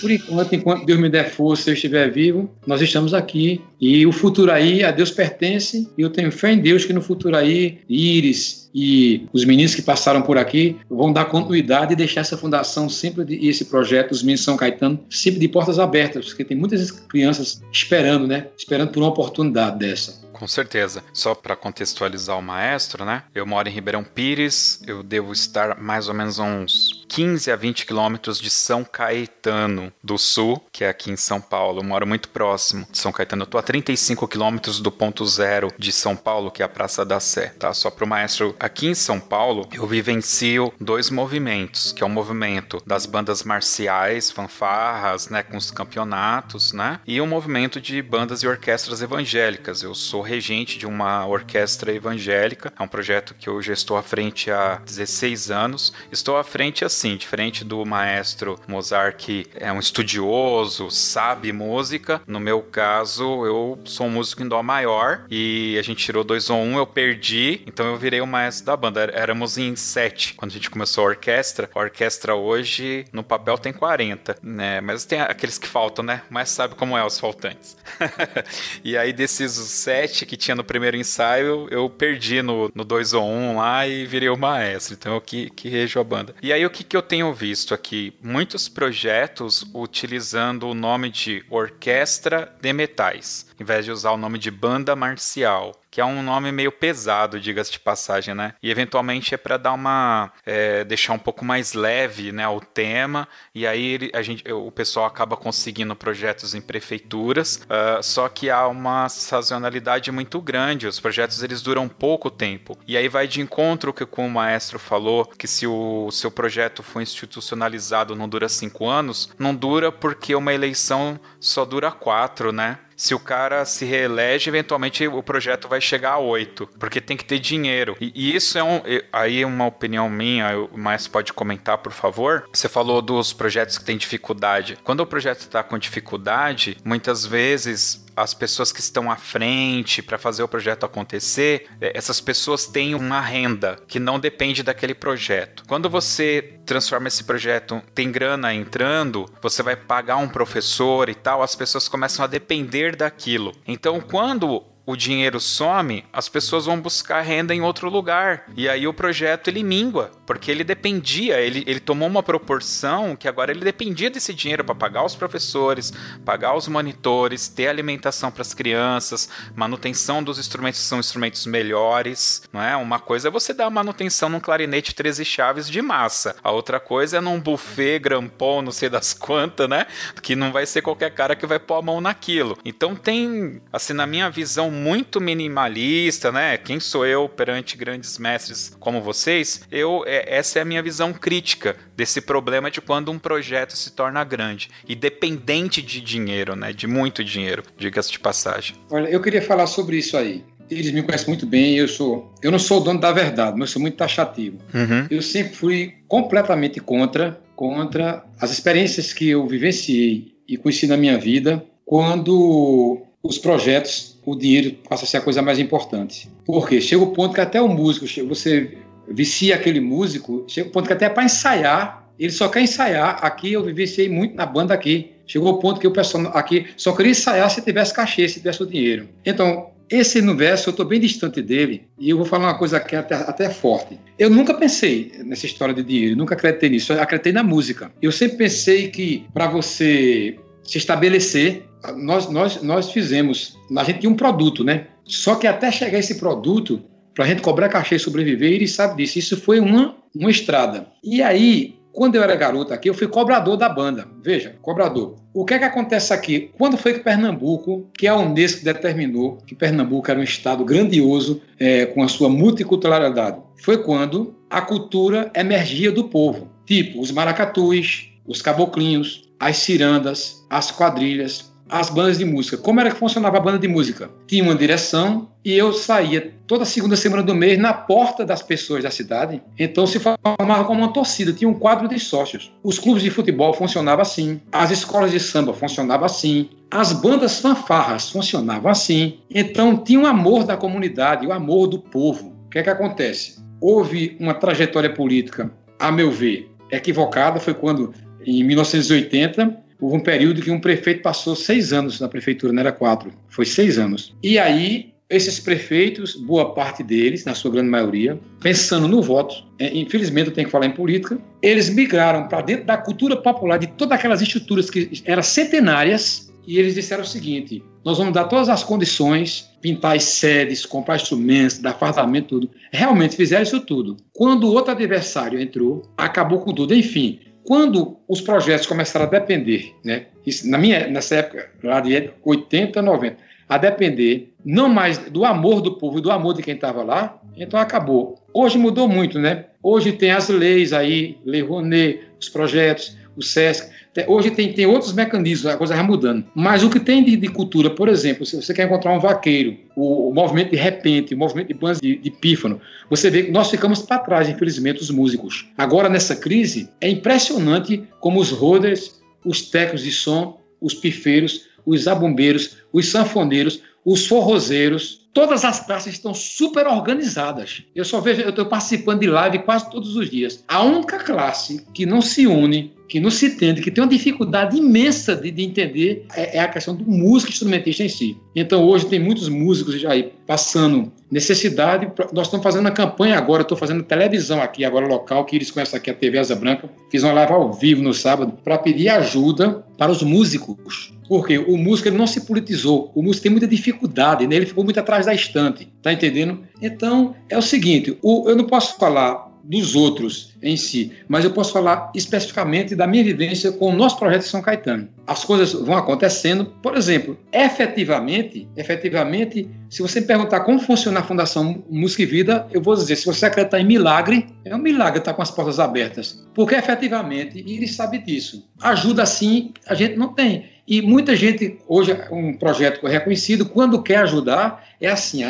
por enquanto, enquanto Deus me der força, eu estiver vivo, nós estamos aqui. E o futuro aí, a Deus pertence. E eu tenho fé em Deus que no futuro aí, Íris e os meninos que passaram por aqui vão dar continuidade e deixar essa fundação sempre, de, e esse projeto, os meninos São Caetano, sempre de portas abertas, porque tem muitas crianças esperando, né? Esperando por uma oportunidade dessa. Com certeza. Só para contextualizar o maestro, né? Eu moro em Ribeirão Pires, eu devo estar mais ou menos uns 15 a 20 quilômetros de São Caetano do Sul, que é aqui em São Paulo. Eu moro muito próximo de São Caetano. Eu tô a 35 quilômetros do ponto zero de São Paulo, que é a Praça da Sé, tá? Só para o maestro. Aqui em São Paulo, eu vivencio dois movimentos, que é o movimento das bandas marciais, fanfarras, né, com os campeonatos, né? E o movimento de bandas e orquestras evangélicas. Eu sou regente de uma orquestra evangélica. É um projeto que eu já estou à frente há 16 anos. Estou à frente assim assim, diferente do maestro Mozart, que é um estudioso, sabe música, no meu caso, eu sou um músico em dó maior e a gente tirou dois ou um, eu perdi, então eu virei o maestro da banda. Éramos em sete quando a gente começou a orquestra. A orquestra hoje, no papel, tem 40, né? Mas tem aqueles que faltam, né? Mas sabe como é os faltantes. *laughs* e aí, desses sete que tinha no primeiro ensaio, eu perdi no, no dois ou um lá e virei o maestro. Então eu que, que rejo a banda. E aí, o que que eu tenho visto aqui? Muitos projetos utilizando o nome de orquestra de metais, em vez de usar o nome de banda marcial que é um nome meio pesado, diga-se de passagem, né? E eventualmente é para dar uma. É, deixar um pouco mais leve né, o tema, e aí a gente, o pessoal acaba conseguindo projetos em prefeituras, uh, só que há uma sazonalidade muito grande, os projetos eles duram pouco tempo. E aí vai de encontro que com o maestro falou, que se o seu projeto for institucionalizado não dura cinco anos, não dura porque uma eleição só dura quatro, né? Se o cara se reelege, eventualmente o projeto vai chegar a oito, porque tem que ter dinheiro. E, e isso é um, aí uma opinião minha, o mais pode comentar, por favor. Você falou dos projetos que têm dificuldade. Quando o projeto está com dificuldade, muitas vezes as pessoas que estão à frente para fazer o projeto acontecer, é, essas pessoas têm uma renda que não depende daquele projeto. Quando você transforma esse projeto, tem grana entrando, você vai pagar um professor e tal, as pessoas começam a depender daquilo. Então, quando o dinheiro some, as pessoas vão buscar renda em outro lugar. E aí o projeto ele mingua, porque ele dependia, ele, ele tomou uma proporção que agora ele dependia desse dinheiro para pagar os professores, pagar os monitores, ter alimentação para as crianças, manutenção dos instrumentos são instrumentos melhores, não é? Uma coisa é você dar manutenção num clarinete 13 chaves de massa, a outra coisa é num buffet grampon, não sei das quantas, né? Que não vai ser qualquer cara que vai pôr a mão naquilo. Então tem, assim, na minha visão muito minimalista, né? Quem sou eu perante grandes mestres como vocês? Eu é, essa é a minha visão crítica desse problema de quando um projeto se torna grande e dependente de dinheiro, né? De muito dinheiro, diga-se de passagem. Olha, eu queria falar sobre isso aí. Eles me conhecem muito bem. Eu sou, eu não sou o dono da verdade, mas eu sou muito taxativo. Uhum. Eu sempre fui completamente contra contra as experiências que eu vivenciei e conheci na minha vida quando os projetos, o dinheiro passa a ser a coisa mais importante. Porque chega o ponto que até o músico, você vicia aquele músico, chega o ponto que até para ensaiar, ele só quer ensaiar. Aqui eu vivenciei muito na banda aqui. Chegou o ponto que o pessoal aqui só queria ensaiar se tivesse cachê, se tivesse o dinheiro. Então, esse universo, eu estou bem distante dele, e eu vou falar uma coisa que é até, até forte. Eu nunca pensei nessa história de dinheiro, nunca acreditei nisso, eu acreditei na música. Eu sempre pensei que para você se estabelecer, nós, nós, nós fizemos, a gente tinha um produto, né? Só que até chegar esse produto, para a gente cobrar cachê e sobreviver, ele sabe disso. Isso foi uma, uma estrada. E aí, quando eu era garoto aqui, eu fui cobrador da banda. Veja, cobrador. O que é que acontece aqui? Quando foi que Pernambuco, que a Unesco determinou que Pernambuco era um estado grandioso é, com a sua multiculturalidade? Foi quando a cultura emergia do povo. Tipo, os maracatus, os caboclinhos, as cirandas, as quadrilhas, as bandas de música. Como era que funcionava a banda de música? Tinha uma direção e eu saía toda segunda semana do mês na porta das pessoas da cidade. Então se formava como uma torcida, tinha um quadro de sócios. Os clubes de futebol funcionavam assim, as escolas de samba funcionavam assim, as bandas fanfarras funcionavam assim. Então tinha um amor da comunidade, o um amor do povo. O que é que acontece? Houve uma trajetória política, a meu ver, equivocada. Foi quando, em 1980, houve um período que um prefeito passou seis anos na prefeitura, não era quatro, foi seis anos. E aí, esses prefeitos, boa parte deles, na sua grande maioria, pensando no voto, é, infelizmente eu tenho que falar em política, eles migraram para dentro da cultura popular de todas aquelas estruturas que eram centenárias e eles disseram o seguinte: nós vamos dar todas as condições, pintar as sedes, comprar instrumentos, dar fartamento, tudo. Realmente fizeram isso tudo. Quando outro adversário entrou, acabou com tudo. Enfim, quando os projetos começaram a depender, né, isso, na minha, nessa época, lá de 80, 90, a depender não mais do amor do povo e do amor de quem estava lá, então acabou. Hoje mudou muito, né? Hoje tem as leis aí, Lei Rouanet, os projetos, o SESC. Hoje tem, tem outros mecanismos, a coisa vai mudando. Mas o que tem de, de cultura, por exemplo, se você quer encontrar um vaqueiro, o, o movimento de repente, o movimento de bandas de, de pífano, você vê que nós ficamos para trás, infelizmente, os músicos. Agora, nessa crise, é impressionante como os roders, os técnicos de som, os pifeiros, os abumbeiros, os sanfoneiros, os forrozeiros, todas as classes estão super organizadas. Eu só vejo, eu estou participando de live quase todos os dias. A única classe que não se une que não se entende, que tem uma dificuldade imensa de, de entender, é, é, a questão do músico instrumentista em si. Então, hoje tem muitos músicos já aí passando necessidade. Nós estamos fazendo uma campanha agora, estou fazendo televisão aqui, agora local, que eles conhecem aqui a TV Asa Branca. Fiz uma live ao vivo no sábado para pedir ajuda para os músicos. Porque o músico ele não se politizou, o músico tem muita dificuldade, né? ele ficou muito atrás da estante, tá entendendo? Então, é o seguinte, o, eu não posso falar dos outros em si, mas eu posso falar especificamente da minha vivência com o nosso projeto de São Caetano. As coisas vão acontecendo, por exemplo, efetivamente, efetivamente, se você me perguntar como funciona a Fundação Música e Vida, eu vou dizer, se você acreditar em milagre, é um milagre estar com as portas abertas, porque efetivamente, e ele sabe disso, ajuda assim, a gente não tem. E muita gente, hoje, um projeto reconhecido, quando quer ajudar, é assim,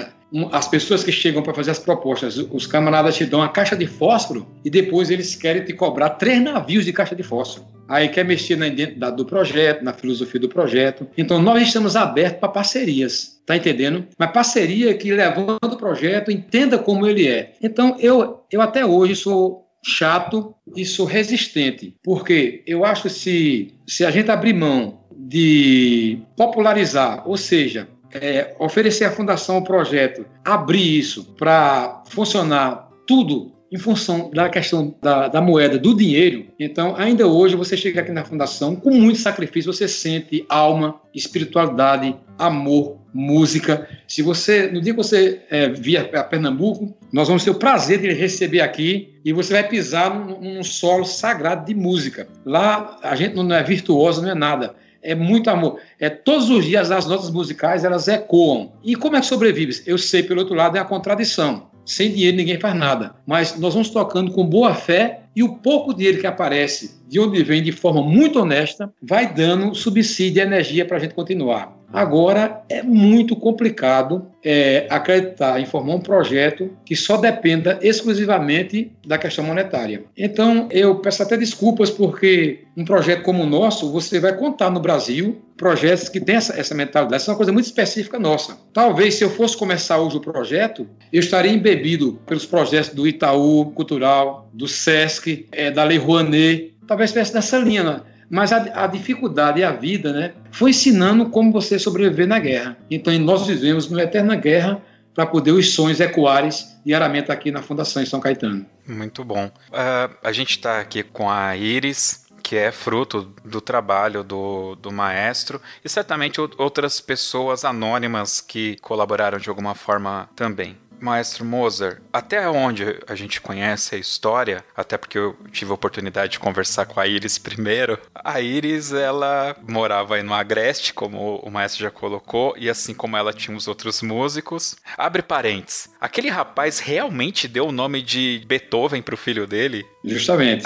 as pessoas que chegam para fazer as propostas, os camaradas te dão uma caixa de fósforo e depois eles querem te cobrar três navios de caixa de fósforo. Aí quer mexer na identidade do projeto, na filosofia do projeto. Então nós estamos abertos para parcerias, tá entendendo? Mas parceria que levando o projeto, entenda como ele é. Então eu, eu até hoje sou chato e sou resistente, porque eu acho que se, se a gente abrir mão de popularizar, ou seja, é, oferecer à fundação o projeto, abrir isso para funcionar tudo em função da questão da, da, moeda, do dinheiro. Então, ainda hoje, você chega aqui na fundação com muito sacrifício, você sente alma, espiritualidade, amor, música. Se você, no dia que você é, vier a Pernambuco, nós vamos ter o prazer de receber aqui e você vai pisar num, num solo sagrado de música. Lá, a gente não é virtuosa, não é nada é muito amor. É todos os dias as notas musicais elas ecoam. E como é que sobrevive? Eu sei pelo outro lado é a contradição. Sem dinheiro ninguém faz nada. Mas nós vamos tocando com boa fé E o pouco dinheiro que aparece, de onde vem de forma muito honesta, vai dando subsídio e energia para a gente continuar. Agora, é muito complicado é, acreditar em formar um projeto que só dependa exclusivamente da questão monetária. Então, eu peço até desculpas, porque um projeto como o nosso, você vai contar no Brasil projetos que têm essa, essa mentalidade. Isso é uma coisa muito específica nossa. Talvez, se eu fosse começar hoje o projeto, eu estaria embebido pelos projetos do Itaú Cultural, do SESC, é, da Lei Rouanet, talvez estivesse nessa linha. Né? Mas a, a, dificuldade e a vida, né, foi ensinando como você sobreviver na guerra. Então, nós vivemos uma eterna guerra para poder os sonhos ecoarem diariamente aqui na Fundação em São Caetano. Muito bom. Uh, a gente está aqui com a Iris, que é fruto do trabalho do, do maestro, e certamente outras pessoas anônimas que colaboraram de alguma forma também. Maestro Moser, até onde a gente conhece a história, até porque eu tive a oportunidade de conversar com a Iris primeiro, a Iris, ela morava aí no Agreste, como o maestro já colocou, e assim como ela tinha os outros músicos. Abre parênteses, aquele rapaz realmente deu o nome de Beethoven pro filho dele? Justamente.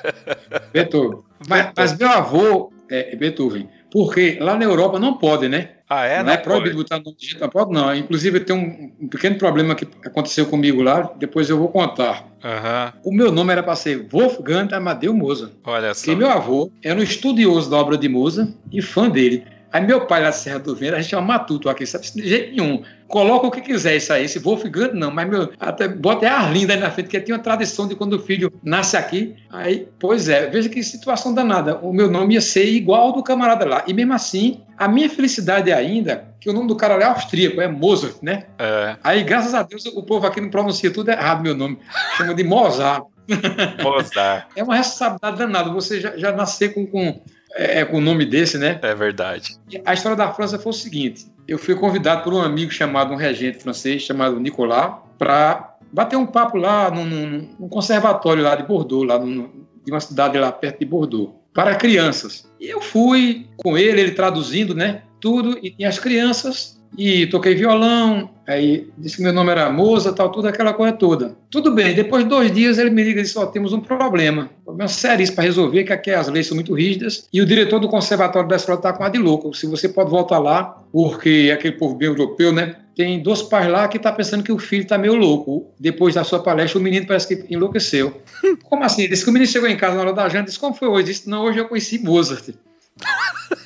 *laughs* Beethoven. Mas, mas, meu avô é Beethoven, porque lá na Europa não pode, né? Ah, é? Não, não é proibido botar nome de gente pode, não. Inclusive, tem um, um, pequeno problema que aconteceu comigo lá, depois eu vou contar. Uhum. O meu nome era para ser Wolfgang Amadeu Mozart. Olha só. Porque meu avô era um estudioso da obra de Mozart e fã dele. Aí meu pai lá de Serra do Vento, a gente chama Matuto aqui, sabe? De jeito nenhum. Coloca o que quiser isso aí. Esse Wolfgang não, mas meu, até, bota é Arlinda aí na frente, que tinha uma tradição de quando o filho nasce aqui. Aí, pois é, veja que situação danada. O meu nome ia ser igual ao do camarada lá. E mesmo assim, a minha felicidade é ainda que o nome do cara lá é austríaco, é Mozart, né? É. Aí, graças a Deus, o povo aqui não pronuncia tudo errado meu nome. Chama de Mozart. *laughs* Mozart. é uma responsabilidade danada. Você já, já nascer com, com é, é, com o nome desse, né? É verdade. A história da França foi o seguinte: eu fui convidado por um amigo chamado, um regente francês chamado Nicolas, para bater um papo lá num, num, num, conservatório lá de Bordeaux, lá num, de uma cidade lá perto de Bordeaux, para crianças. E eu fui com ele, ele traduzindo, né? Tudo, e tinha as crianças e toquei violão, aí disse que meu nome era Moza, tal, tudo aquela coisa toda. Tudo bem, depois de dois dias ele me liga e disse, ó, temos um problema, um problema sério para resolver, que aqui as leis são muito rígidas, e o diretor do conservatório da escola está com a de louco, se você pode voltar lá, porque aquele povo bem europeu, né, tem dois pais lá que tá pensando que o filho tá meio louco. Depois da sua palestra, o menino parece que enlouqueceu. *laughs* Como assim? Disse que o menino chegou em casa na hora da janta, disse, como foi hoje? Disse, não, hoje eu conheci Mozart.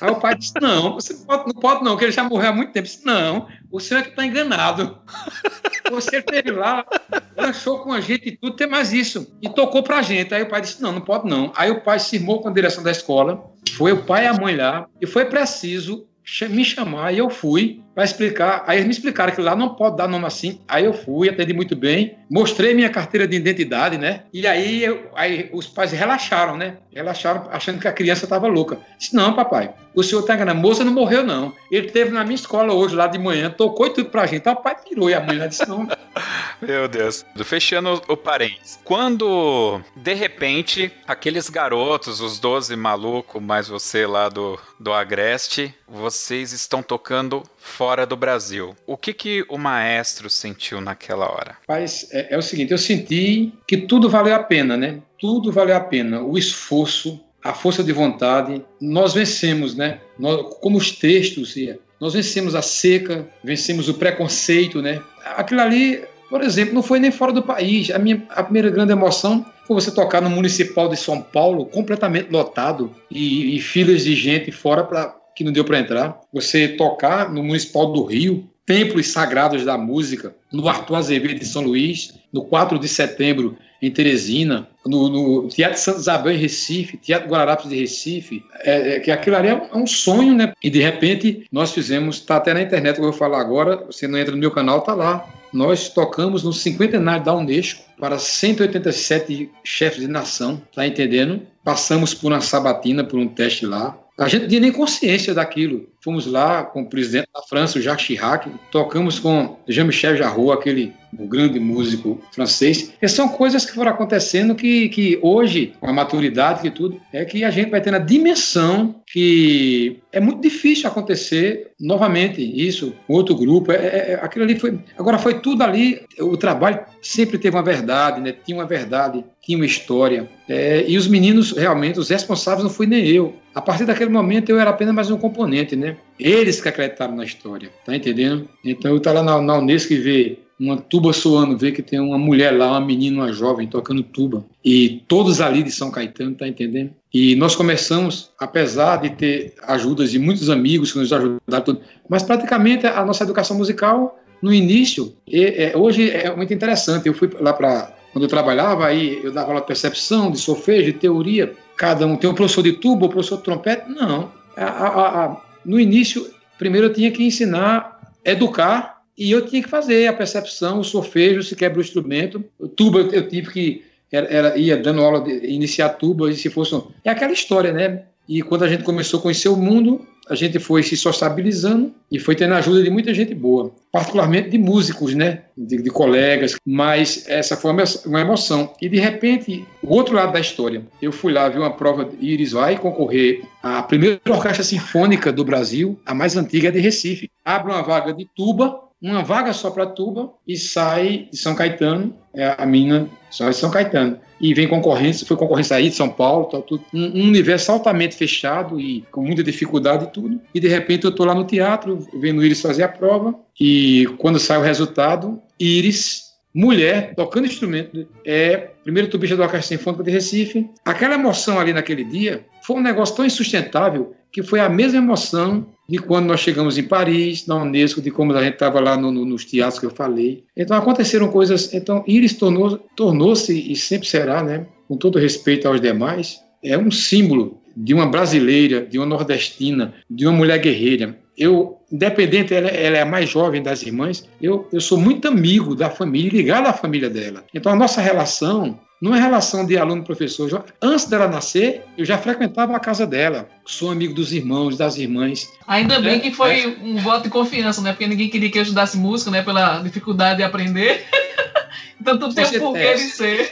Aí o pai disse: Não, você pode, não pode, não, que ele já morreu há muito tempo. Disse, não, o senhor é que está enganado. Você teve lá, lanchou com a gente e tudo, tem mais isso. E tocou para a gente. Aí o pai disse: Não, não pode não. Aí o pai se irmou com a direção da escola, foi o pai e a mãe lá, e foi preciso me chamar e eu fui para explicar. Aí eles me explicaram que lá não pode dar nome assim. Aí eu fui, atendi muito bem, mostrei minha carteira de identidade, né? E aí, eu, aí os pais relaxaram, né? Relaxaram achando que a criança estava louca. Disse, não, papai, o senhor está enganando. A moça não morreu, não. Ele teve na minha escola hoje, lá de manhã, tocou e tudo pra gente. O pai tirou e a mãe lá disse, não. *laughs* Meu Deus. Fechando o parênteses. Quando, de repente, aqueles garotos, os 12 malucos, mais você lá do, do Agreste, vocês estão tocando fora do Brasil. O que, que o maestro sentiu naquela hora? Mas é, é o seguinte, eu senti que tudo valeu a pena, né? Tudo valeu a pena. O esforço, a força de vontade. Nós vencemos, né? Nós, como os textos, nós vencemos a seca, vencemos o preconceito, né? Aquilo ali, por exemplo, não foi nem fora do país. A minha a primeira grande emoção foi você tocar no Municipal de São Paulo, completamente lotado, e, e filas de gente fora para que não deu para entrar. Você tocar no Municipal do Rio, templos sagrados da música, no Arthur Azevedo de São Luís, no 4 de setembro em Teresina, no, no Teatro Santa Isabel em Recife, Teatro Guararapes de Recife, é, é, que aquilo ali é um, sonho, né? E de repente nós fizemos, está até na internet que eu vou falar agora, você não entra no meu canal, tá lá. Nós tocamos no cinquentenário da Unesco para 187 chefes de nação, tá entendendo? Passamos por uma sabatina, por um teste lá, a gente não tinha nem consciência daquilo. Fomos lá com o presidente da França, o Jacques Chirac, tocamos com Jean-Michel Jarreau, aquele grande músico francês. E são coisas que foram acontecendo que, que hoje, com a maturidade e tudo, é que a gente vai tendo a dimensão que é muito difícil acontecer novamente isso outro grupo. É, é, é, aquilo ali foi. Agora foi tudo ali. O trabalho sempre teve uma verdade, né? Tinha uma verdade, tinha uma história. É, e os meninos realmente, os responsáveis não fui nem eu. A partir daquele momento eu era apenas mais um componente, né? Eles que acreditaram na história, tá entendendo? Então eu estava lá na, na Unesco e ver uma tuba soando, ver que tem uma mulher lá, uma menina, uma jovem tocando tuba. E todos ali de São Caetano, tá entendendo? E nós começamos, apesar de ter ajudas de muitos amigos que nos ajudaram, mas praticamente a nossa educação musical, no início, é, é, hoje é muito interessante. Eu fui lá para. Quando eu trabalhava, aí eu dava aula de percepção, de solfejo, de teoria. Cada um tem um professor de tuba, um professor de trompete. Não. A, a, a, no início, primeiro eu tinha que ensinar, educar e eu tinha que fazer a percepção, o solfejo, se quebra o instrumento. O tuba eu tive que era, era, ia dando aula de iniciar tuba e se fosse é aquela história, né? E quando a gente começou a conhecer o mundo, a gente foi se sociabilizando e foi tendo a ajuda de muita gente boa, particularmente de músicos, né? De, de colegas. Mas essa foi uma emoção. E de repente, o outro lado da história, eu fui lá ver uma prova de Iris vai concorrer à primeira orquestra sinfônica do Brasil, a mais antiga é de Recife. Abre uma vaga de tuba uma vaga só para Tuba e sai de São Caetano, é a mina só de São Caetano. E vem concorrência, foi concorrência aí de São Paulo, tal, tudo. Um, um, universo altamente fechado e com muita dificuldade e tudo. E de repente eu estou lá no teatro, vendo Iris fazer a prova, e quando sai o resultado, Iris mulher tocando instrumento, é primeiro tubista do Orquestra Sinfônica de Recife. Aquela emoção ali naquele dia foi um negócio tão insustentável que foi a mesma emoção de quando nós chegamos em Paris, na Unesco, de como a gente estava lá no, no, nos teatros que eu falei. Então aconteceram coisas. Então Iris tornou-se tornou e sempre será, né, com todo respeito aos demais, é um símbolo de uma brasileira, de uma nordestina, de uma mulher guerreira eu, independente, ela, ela, é a mais jovem das irmãs, eu, eu sou muito amigo da família, ligado à família dela. Então a nossa relação é relação de aluno-professor. Antes dela nascer, eu já frequentava a casa dela. Sou amigo dos irmãos, das irmãs. Ainda bem que foi é. um voto de confiança, né? Porque ninguém queria que eu estudasse música, né? Pela dificuldade de aprender. *laughs* então tudo tem um porquê de ser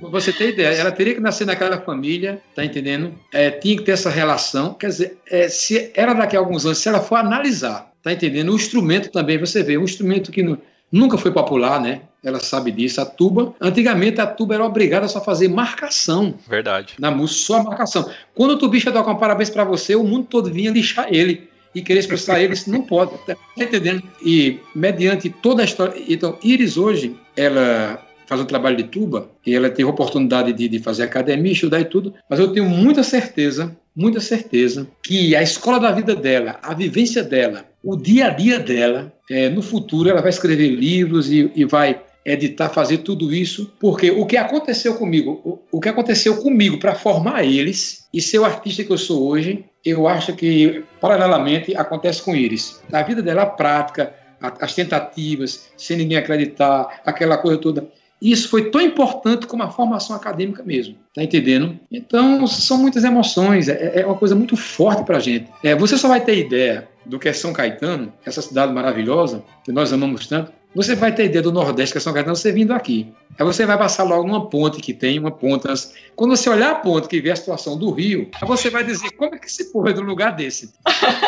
você ter ideia, ela teria que nascer naquela família, tá entendendo? É, tinha que ter essa relação, quer dizer, é, se era daqui a alguns anos, se ela for analisar, tá entendendo? O instrumento também, você vê, um instrumento que não, nunca foi popular, né? Ela sabe disso. A tuba, antigamente a tuba era obrigada só a fazer marcação. Verdade. Na música, só marcação. Quando o tubista toca um parabéns para você, o mundo todo vinha lixar ele e querer expulsar ele, isso não pode, tá entendendo? E mediante toda a história, então Iris hoje, ela faz um trabalho de tuba e ela teve a oportunidade de, de fazer academia, estudar e tudo, mas eu tenho muita certeza, muita certeza que a escola da vida dela, a vivência dela, o dia a dia dela, é, no futuro ela vai escrever livros e, e vai editar, fazer tudo isso, porque o que aconteceu comigo, o, o que aconteceu comigo para formar eles e ser o artista que eu sou hoje, eu acho que paralelamente acontece com eles. A vida dela prática, as tentativas, sem ninguém acreditar, aquela coisa toda. Isso foi tão importante como a formação acadêmica mesmo, tá entendendo? Então, são muitas emoções, é, é uma coisa muito forte para a gente. É, você só vai ter ideia do que é São Caetano, essa cidade maravilhosa, que nós amamos tanto, você vai ter ideia do Nordeste, que é São Caetano, você vindo aqui. Aí você vai passar logo numa ponte que tem, uma ponte. Quando você olhar a ponte que vê a situação do rio, aí você vai dizer, como é que esse povo é do lugar desse?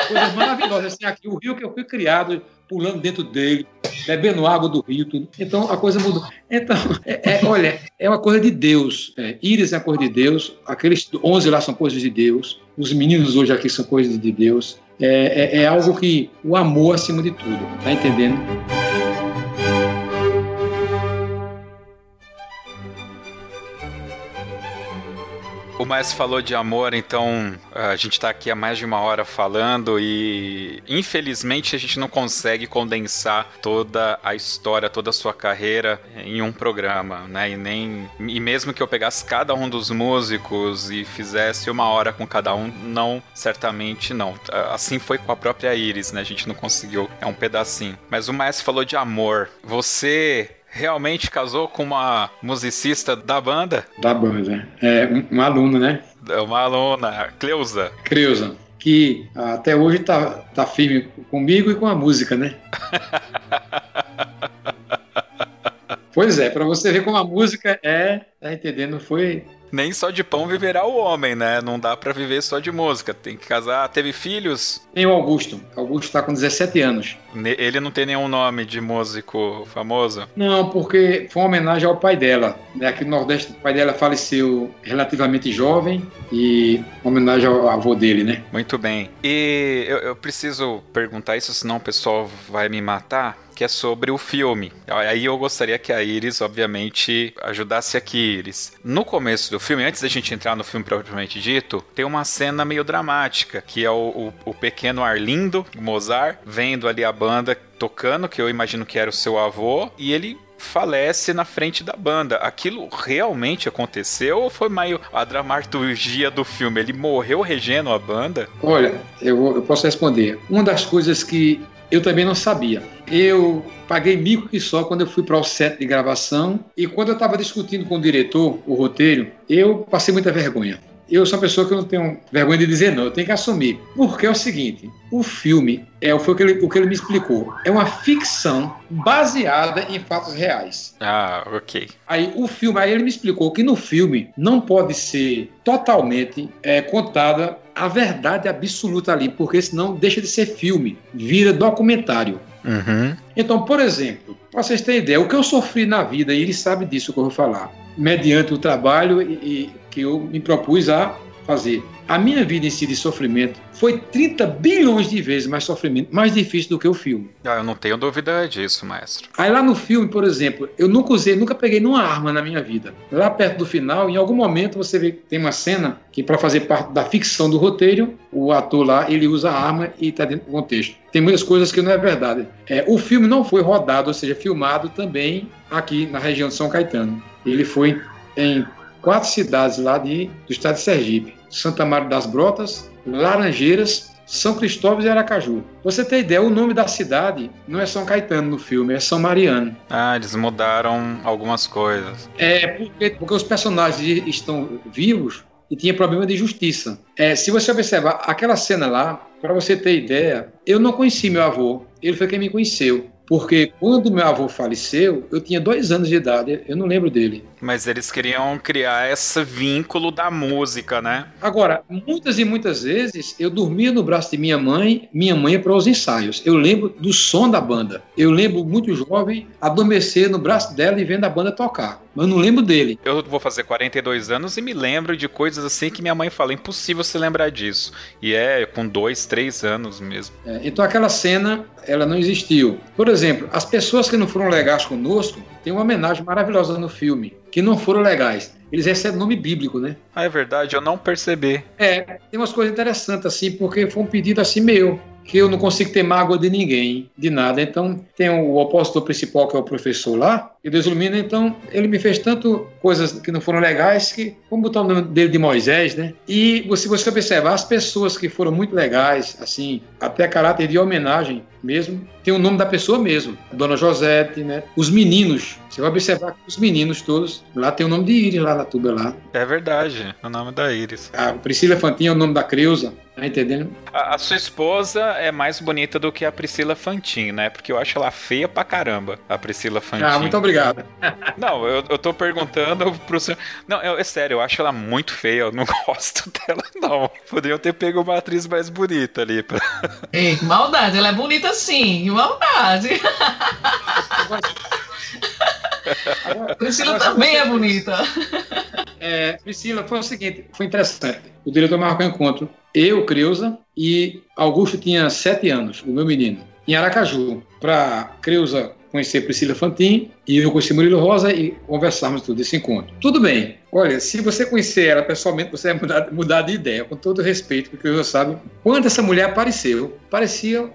Coisa maravilhosa. Assim, aqui, o rio que eu fui criado, pulando dentro dele, bebendo água do rio, tudo. Então a coisa mudou. Então, é, é, olha, é uma coisa de Deus. É, Íris é uma coisa de Deus, aqueles 11 lá são coisas de Deus, os meninos hoje aqui são coisas de Deus. É, é, é algo que o amor acima de tudo, tá entendendo? O Maestro falou de amor, então a gente está aqui há mais de uma hora falando e infelizmente a gente não consegue condensar toda a história, toda a sua carreira em um programa, né? E nem e mesmo que eu pegasse cada um dos músicos e fizesse uma hora com cada um, não, certamente não. Assim foi com a própria Iris, né? A gente não conseguiu, é um pedacinho. Mas o Maestro falou de amor. Você realmente casou com uma musicista da banda? Da banda. É um, um aluno, né? É uma aluna, Cleusa. Cleusa. que até hoje tá, tá firme comigo e com a música, né? *laughs* pois é, para você ver como a música é, tá entendendo? Foi nem só de pão viverá o homem, né? Não dá para viver só de música. Tem que casar. Teve filhos? Tem o Augusto. Augusto tá com 17 anos. Ele não tem nenhum nome de músico famoso? Não, porque foi uma homenagem ao pai dela. Aqui no Nordeste, o pai dela faleceu relativamente jovem e homenagem ao avô dele, né? Muito bem. E eu, eu preciso perguntar isso, senão o pessoal vai me matar que é sobre o filme. Aí eu gostaria que a Iris, obviamente, ajudasse aqui, Iris. No começo do filme, antes da gente entrar no filme propriamente dito, tem uma cena meio dramática, que é o, o, o pequeno Arlindo, Mozart, vendo ali a banda tocando, que eu imagino que era o seu avô, e ele falece na frente da banda. Aquilo realmente aconteceu ou foi meio a dramaturgia do filme? Ele morreu regendo a banda? Olha, eu, eu posso responder. Uma das coisas que eu também não sabia. Eu paguei mico que só quando eu fui para o set de gravação e quando eu estava discutindo com o diretor o roteiro, eu passei muita vergonha. Eu sou uma pessoa que eu não tenho vergonha de dizer não, eu tenho que assumir. Porque é o seguinte, o filme, é, foi o que, ele, o que ele me explicou, é uma ficção baseada em fatos reais. Ah, ok. Aí o filme, aí ele me explicou que no filme não pode ser totalmente é, contada a verdade absoluta ali, porque senão deixa de ser filme, vira documentário. Uhum. Então, por exemplo, para vocês terem ideia, o que eu sofri na vida, e ele sabe disso que eu vou falar, mediante o trabalho e, e que eu me propus a fazer. A minha vida em si de sofrimento foi 30 bilhões de vezes mais sofrimento, mais difícil do que o filme. Ah, eu não tenho dúvida disso, maestro. Aí lá no filme, por exemplo, eu nunca usei, nunca peguei nenhuma arma na minha vida. Lá perto do final, em algum momento você vê que tem uma cena que para fazer parte da ficção do roteiro, o ator lá, ele usa a arma e está dentro do contexto. Tem muitas coisas que não é verdade. É, o filme não foi rodado, ou seja, filmado também aqui na região de São Caetano. Ele foi em quatro cidades lá de, do estado de Sergipe. Santa Maria das Brotas, Laranjeiras, São Cristóvão e Aracaju. Você tem ideia, o nome da cidade não é São Caetano no filme, é São Mariano. Ah, eles mudaram algumas coisas. É, porque, porque os personagens estão vivos e tinha problema de justiça. É, se você observar aquela cena lá, para você ter ideia, eu não conheci meu avô, ele foi quem me conheceu. Porque quando meu avô faleceu, eu tinha dois anos de idade, eu não lembro dele. Mas eles queriam criar esse vínculo da música, né? Agora, muitas e muitas vezes eu dormia no braço de minha mãe, minha mãe ia para os ensaios. Eu lembro do som da banda. Eu lembro muito jovem adormecer no braço dela e vendo a banda tocar. Mas não lembro dele. Eu vou fazer 42 anos e me lembro de coisas assim que minha mãe fala: impossível se lembrar disso. E é com dois, três anos mesmo. É, então aquela cena, ela não existiu. Por exemplo, as pessoas que não foram legais conosco, tem uma homenagem maravilhosa no filme, que não foram legais. Eles recebem nome bíblico, né? Ah, é verdade, eu não percebi. É, tem umas coisas interessantes assim, porque foi um pedido assim meu que eu não consigo ter mágoa de ninguém, de nada. Então, tem o apóstolo principal, que é o professor lá, e Deus ilumina, então, ele me fez tanto coisas que não foram legais, que vamos botar o nome dele de Moisés, né? E se você observar, as pessoas que foram muito legais, assim, até caráter de homenagem mesmo, tem o nome da pessoa mesmo, Dona Josete, né? Os meninos, você vai observar que os meninos todos, lá tem o nome de Iris, lá na tuba lá. É verdade, é o nome da Iris. A Priscila Fantin é o nome da Creuza, tá entendendo? A, a, sua esposa é mais bonita do que a Priscila Fantin, né? Porque eu acho ela feia pra caramba, a Priscila Fantin. Ah, muito obrigado. Não, eu, eu tô perguntando pro senhor. Não, eu, é sério, eu acho ela muito feia, eu não *laughs* gosto dela, não. Poderiam ter pego uma atriz mais bonita ali. Pra... Ei, que maldade, ela é bonita sim, que maldade. Priscila também é bonita. É, Priscila, foi o seguinte, foi interessante. O diretor marcou um encontro, eu, Creuza, e Augusto tinha sete anos, o meu menino, em Aracaju, para Creuza conhecer Priscila Fantin e eu conheci Murilo Rosa e conversarmos tudo esse encontro. Tudo bem. Olha, se você conhecer ela pessoalmente, você vai mudar, mudar de ideia, com todo respeito, porque você sabe quando essa mulher apareceu, parecia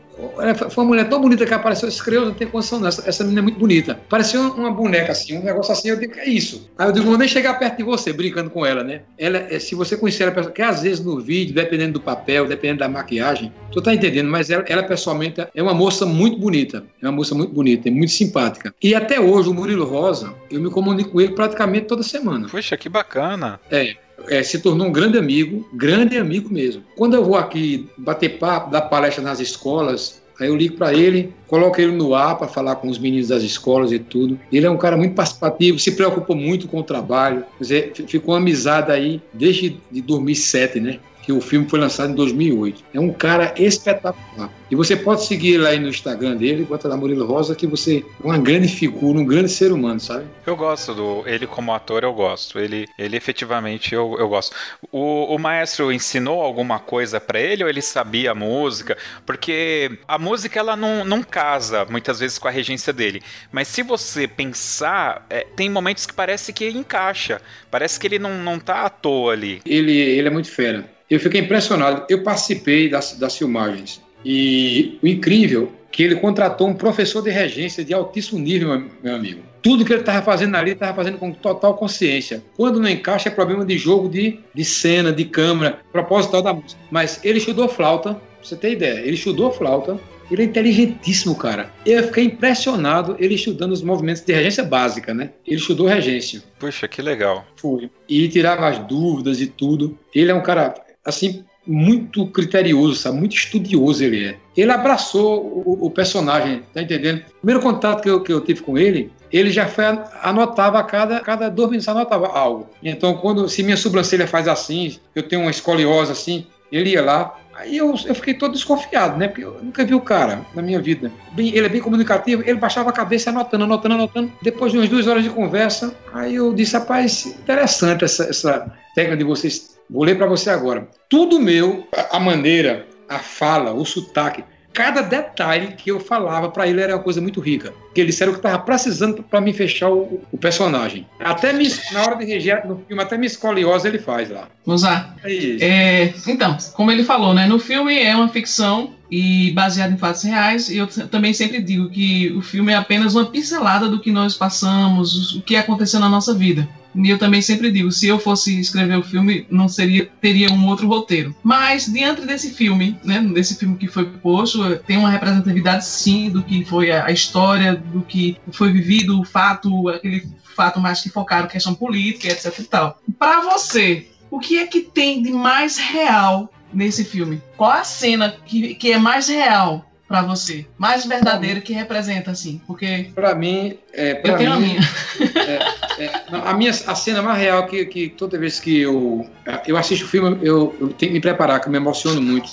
foi uma mulher tão bonita que apareceu, escreveu, não tem condição não, essa, essa menina é muito bonita. Parecia uma boneca assim, um negócio assim, eu digo, é isso. Aí eu digo, vou nem chegar perto de você, brincando com ela, né? Ela, é, se você conhecer ela, que às vezes no vídeo, dependendo do papel, dependendo da maquiagem, tu tá entendendo, mas ela, ela pessoalmente é uma moça muito bonita, é uma moça muito bonita, é muito simpática. E até hoje, o Murilo Rosa, eu me comunico com ele praticamente toda semana. Puxa, que bacana. É, é, se tornou um grande amigo, grande amigo mesmo. Quando eu vou aqui bater papo, dar palestra nas escolas, aí eu ligo para ele, coloco ele no ar para falar com os meninos das escolas e tudo. Ele é um cara muito participativo, se preocupa muito com o trabalho. Quer dizer, ficou uma amizade aí desde de 2007, né? Que o filme foi lançado em 2008. É um cara espetacular. E você pode seguir aí no Instagram dele, bota lá Murilo Rosa, que você é uma grande figura, um grande ser humano, sabe? Eu gosto do ele como ator, eu gosto. Ele, ele efetivamente eu, eu gosto. O, o maestro ensinou alguma coisa para ele ou ele sabia a música? Porque a música ela não, não casa muitas vezes com a regência dele. Mas se você pensar, é, tem momentos que parece que encaixa. Parece que ele não, não tá à toa ali. Ele, ele é muito fera. Eu fiquei impressionado. Eu participei das, das filmagens. E o incrível é que ele contratou um professor de regência de altíssimo nível, meu amigo. Tudo que ele estava fazendo ali, estava fazendo com total consciência. Quando não encaixa, é problema de jogo de, de cena, de câmera, propósito da música. Mas ele estudou flauta, pra você ter ideia, ele estudou flauta, ele é inteligentíssimo, cara. Eu fiquei impressionado ele estudando os movimentos de regência básica, né? Ele estudou regência. Puxa, que legal. Foi. E tirava as dúvidas e tudo. Ele é um cara, assim, muito criterioso, sabe? Muito estudioso ele é. Ele abraçou o, o personagem, tá entendendo? Primeiro contato que eu, que eu tive com ele, ele já foi, anotava a cada, cada dois minutos, anotava algo. Então, quando, se minha sobrancelha faz assim, eu tenho uma escoliose assim, ele ia lá, Aí eu, eu fiquei todo desconfiado, né? Porque eu nunca vi o cara na minha vida. Bem, ele é bem comunicativo, ele baixava a cabeça anotando, anotando, anotando. Depois de umas duas horas de conversa, aí eu disse, rapaz, interessante essa, essa técnica de vocês. Vou ler para você agora. Tudo meu, a maneira, a fala, o sotaque, cada detalhe que eu falava para ele era uma coisa muito rica. Que ele disseram que estava precisando para me fechar o, o, personagem. Até me, na hora de reger no filme, até me escoliosa ele faz lá. Usar. É é, então, como ele falou, né? No filme é uma ficção e baseado em fatos reais. E eu também sempre digo que o filme é apenas uma pincelada do que nós passamos, o que aconteceu na nossa vida. E eu também sempre digo, se eu fosse escrever o filme, não seria teria um outro roteiro. Mas diante desse filme, né, desse filme que foi posto, tem uma representatividade sim do que foi a, história, do que foi vivido, o fato, aquele fato mais que focaram questão política, etc e tal. Para você, o que é que tem de mais real nesse filme? Qual a cena que, que é mais real para você? Mais verdadeira que representa, assim? Porque. Para mim. É, eu tenho mim, a minha. *laughs* É, é, a minha. A cena mais real que, que toda vez que eu, eu assisto o filme, eu, eu tenho que me preparar, que eu me emociono muito.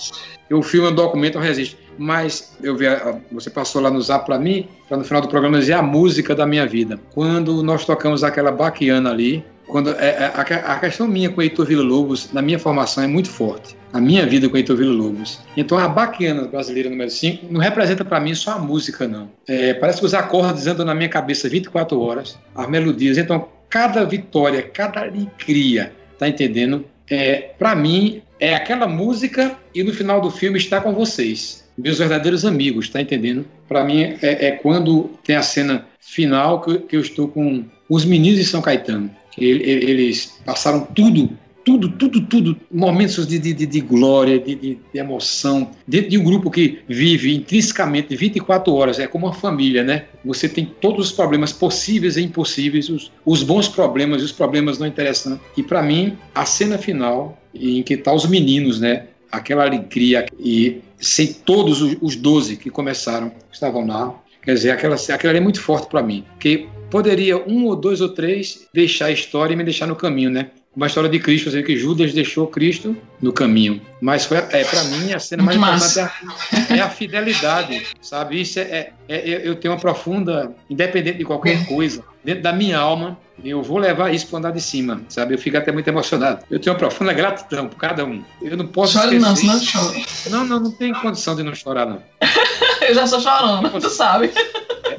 Eu filme, eu documento, eu resisto. Mas eu vi, você passou lá no zap para mim, para no final do programa dizer a música da minha vida. Quando nós tocamos aquela baquiana ali, quando é, é, a, a, questão minha com Heitor Villa Lobos, na minha formação, é muito forte. A minha vida com Heitor Villa Lobos. Então, a Baquiana Brasileira número 5 não representa para mim só a música, não. É, parece que os acordes andam na minha cabeça 24 horas, as melodias. Então, cada vitória, cada alegria, tá entendendo? É, para mim, é aquela música e no final do filme está com vocês. Meus verdadeiros amigos, tá entendendo? Para mim, é, é, quando tem a cena final que, que eu estou com os meninos de São Caetano eles passaram tudo, tudo, tudo, tudo, momentos de, de, de glória, de, de, emoção, dentro de um grupo que vive intrinsecamente 24 horas, é como uma família, né? Você tem todos os problemas possíveis e impossíveis, os, os bons problemas e os problemas não interessantes. E para mim, a cena final, em que tá os meninos, né? Aquela alegria e sem todos os, os 12 que começaram, estavam lá, Quer dizer, aquela, aquela é muito forte para mim. Porque poderia um ou dois ou três deixar a história e me deixar no caminho, né? Uma história de Cristo, assim, que Judas deixou Cristo no caminho. Mas foi, é, para mim, a cena mais importante é a, é a, fidelidade, sabe? Isso é, é, é, eu tenho uma profunda, independente de qualquer coisa, dentro da minha alma, eu vou levar isso para andar de cima, sabe? Eu fico até muito emocionado. Eu tenho uma profunda gratidão por cada um. Eu não posso Chore não, senão chora. Não, não, não tem condição de não chorar, não. Eu já estou chorando, tu sabe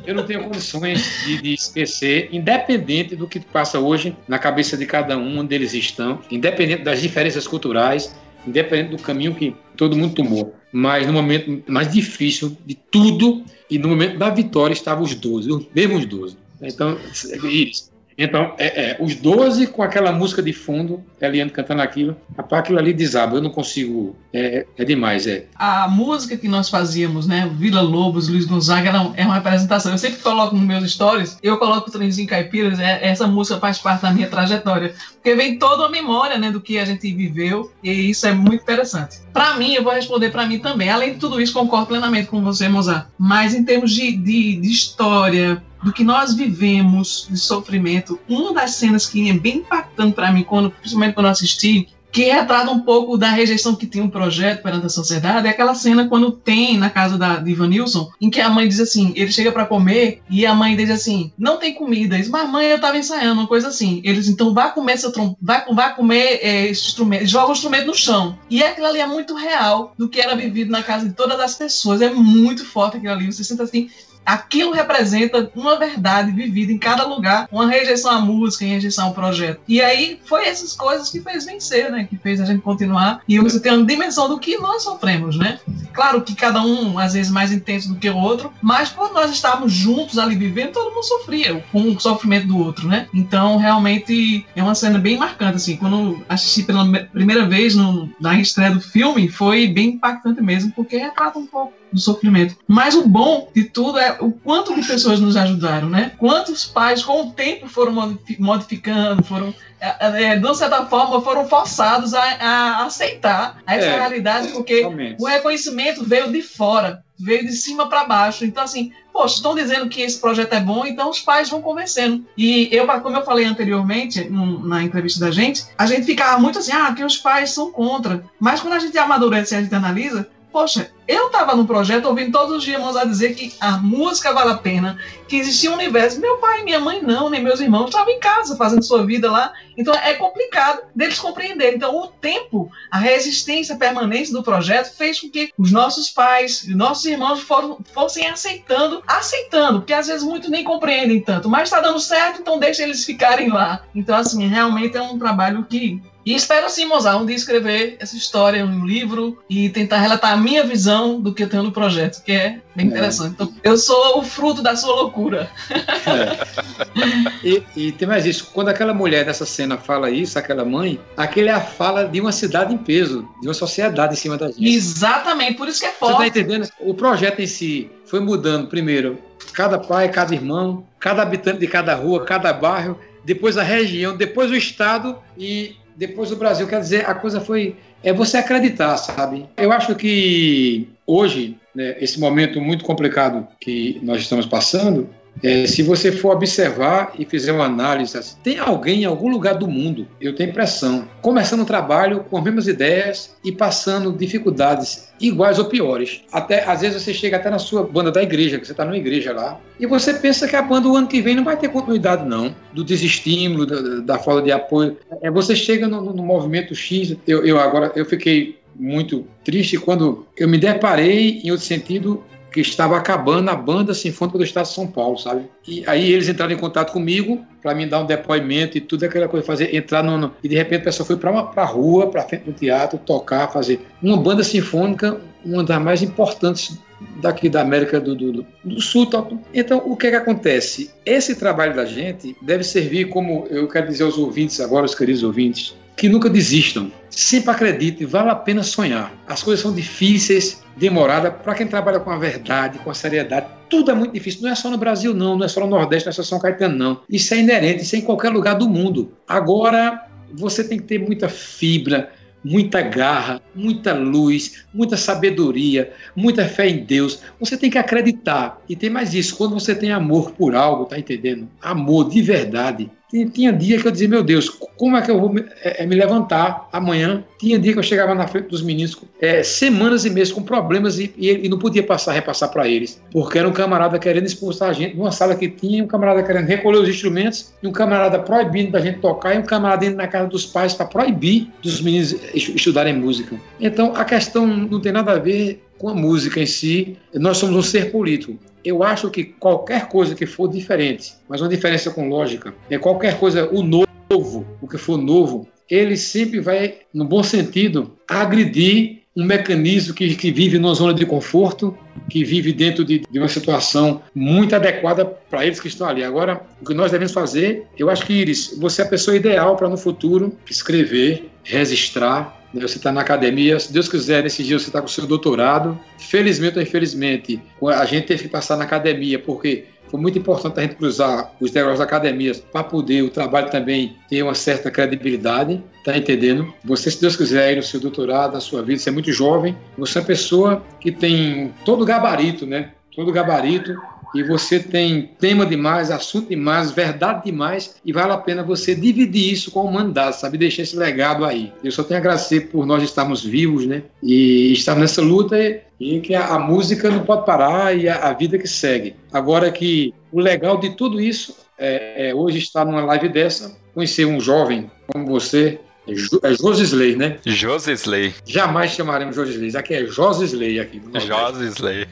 eu não tenho condições de, de, esquecer, independente do que passa hoje na cabeça de cada um onde eles estão, independente das diferenças culturais, independente do caminho que todo mundo tomou. Mas no momento mais difícil de tudo, e no momento da vitória estavam os 12, os mesmos 12. Então, Iris, Então, é, é, os 12 com aquela música de fundo, Eliane cantando aquilo, rapaz, aquilo ali desaba, eu não consigo, é, é demais, é. A música que nós fazíamos, né, Vila Lobos, Luiz Gonzaga, é uma representação. Eu sempre coloco nos meus stories, eu coloco o Trenzinho Caipiras, é, essa música faz parte da minha trajetória, porque vem toda a memória, né, do que a gente viveu, e isso é muito interessante. Para mim, eu vou responder para mim também. Além de tudo isso, concordo plenamente com você, Mozart. Mas em termos de, de, de história, do que nós vivemos de sofrimento, uma das cenas que é bem impactante para mim, quando, principalmente quando eu assisti, que retrata um pouco da rejeição que tinha um projeto perante a sociedade, é aquela cena quando tem na casa da de Ivanilson, em que a mãe diz assim, ele chega para comer e a mãe diz assim, não tem comida, diz, mas mãe, eu tava ensaiando, uma coisa assim. Eles, então, vá comer seu trom vai, vai comer é, esse instrumento, joga o instrumento no chão. E aquilo ali é muito real do que era vivido na casa de todas as pessoas, é muito forte aquilo ali, você sente assim, aquilo representa uma verdade vivida em cada lugar, uma rejeição à música, uma rejeição ao projeto. E aí foi essas coisas que fez vencer, né? Que fez a gente continuar. E você tem uma dimensão do que nós sofremos, né? Claro que cada um, às vezes, mais intenso do que o outro, mas quando nós estávamos juntos ali vivendo, todo mundo sofria com o sofrimento do outro, né? Então, realmente, é uma cena bem marcante, assim. Quando assisti pela primeira vez no, na estreia do filme, foi bem impactante mesmo, porque retrata um pouco do sofrimento. Mas o bom de tudo é o quanto de pessoas nos ajudaram, né? Quantos pais, com o tempo, foram modificando, foram é, é, de uma certa forma, foram forçados a, a aceitar essa é, realidade, porque realmente. o reconhecimento veio de fora, veio de cima para baixo. Então, assim, poxa, estão dizendo que esse projeto é bom, então os pais vão convencendo. E eu, como eu falei anteriormente, na entrevista da gente, a gente ficava muito assim, ah, que os pais são contra. Mas quando a gente amadurece e a gente analisa, Poxa, eu estava no projeto ouvindo todos os dias a dizer que a música vale a pena, que existia um universo. Meu pai e minha mãe não, nem meus irmãos estavam em casa fazendo sua vida lá. Então é complicado deles compreenderem. Então o tempo, a resistência permanente do projeto fez com que os nossos pais e nossos irmãos foram, fossem aceitando, aceitando, porque às vezes muito nem compreendem tanto, mas está dando certo, então deixa eles ficarem lá. Então assim, realmente é um trabalho que e espero sim, Mozart, um dia escrever essa história em um livro e tentar relatar a minha visão do que eu tenho no projeto, que é bem é. interessante. Então, eu sou o fruto da sua loucura. É. *laughs* E, e, tem mais isso, quando aquela mulher dessa cena fala isso, aquela mãe, aquele é a fala de uma cidade em peso, de uma sociedade em cima da gente. Exatamente, por isso que é forte. Você está entendendo? O projeto em si foi mudando, primeiro, cada pai, cada irmão, cada habitante de cada rua, cada bairro, depois a região, depois o estado e depois do Brasil. Quer dizer, a coisa foi. É você acreditar, sabe? Eu acho que hoje, né, esse momento muito complicado que nós estamos passando, é, se você for observar e fizer uma análise, assim, tem alguém em algum lugar do mundo, eu tenho impressão, começando o trabalho com as mesmas ideias e passando dificuldades iguais ou piores. Até às vezes você chega até na sua banda da igreja, que você está numa igreja lá, e você pensa que a banda o ano que vem não vai ter continuidade não, do desestímulo, da, da falta de apoio. É, você chega no, no movimento X. Eu, eu agora eu fiquei muito triste quando eu me deparei em outro sentido que estava acabando a banda sinfônica do Estado de São Paulo, sabe? E aí eles entraram em contato comigo para me dar um depoimento e tudo aquela coisa, fazer entrar no, no e de repente a pessoa foi para uma pra rua, para frente do teatro, tocar, fazer uma banda sinfônica, uma das mais importantes daqui da América do, do, do Sul. Então, o que é que acontece? Esse trabalho da gente deve servir como, eu quero dizer aos ouvintes agora, os queridos ouvintes, que nunca desistam. Sempre acredite, vale a pena sonhar. As coisas são difíceis, demoradas. Para quem trabalha com a verdade, com a seriedade, tudo é muito difícil. Não é só no Brasil, não. Não é só no Nordeste, não é só São Caetano, não. Isso é inerente, isso é em qualquer lugar do mundo. Agora, você tem que ter muita fibra, muita garra, muita luz, muita sabedoria, muita fé em Deus. Você tem que acreditar. E tem mais isso, quando você tem amor por algo, tá entendendo? Amor de verdade, tinha dia que eu dizia, meu Deus, como é que eu vou me, é, é, me levantar amanhã? Tinha dia que eu chegava na frente dos meninos, é, semanas e meses com problemas e, e, e não podia passar, repassar para eles, porque era um camarada querendo expulsar a gente numa sala que tinha, um camarada querendo recolher os instrumentos, e um camarada proibindo da gente tocar, e um camarada indo na casa dos pais para proibir dos meninos estudarem música. Então a questão não tem nada a ver com a música em si. Nós somos um ser político eu acho que qualquer coisa que for diferente, mas uma diferença com lógica, é qualquer coisa, o novo, o que for novo, ele sempre vai, no bom sentido, agredir um mecanismo que, que vive numa zona de conforto, que vive dentro de, de uma situação muito adequada para eles que estão ali. Agora, o que nós devemos fazer, eu acho que, Iris, você é a pessoa ideal para no futuro escrever, registrar? Você está na academia, se Deus quiser, nesse dia você está com o seu doutorado. Felizmente ou infelizmente, a gente teve que passar na academia, porque foi muito importante a gente cruzar os degraus da academia para poder o trabalho também ter uma certa credibilidade, tá entendendo? Você, se Deus quiser, no seu doutorado, na sua vida, você é muito jovem, você é uma pessoa que tem todo o gabarito, né? Todo o gabarito e você tem tema demais, assunto demais, verdade demais, e vale a pena você dividir isso com a humanidade, sabe? Deixar esse legado aí. Eu só tenho a agradecer por nós estarmos vivos, né? E estarmos nessa luta e que a, a música não pode parar e a, a, vida que segue. Agora que o legal de tudo isso é, é hoje estar numa live dessa, conhecer um jovem como você, é, é Josisley, né? Josisley. Jamais chamaremos Josisley. Aqui é Josisley aqui. Josisley.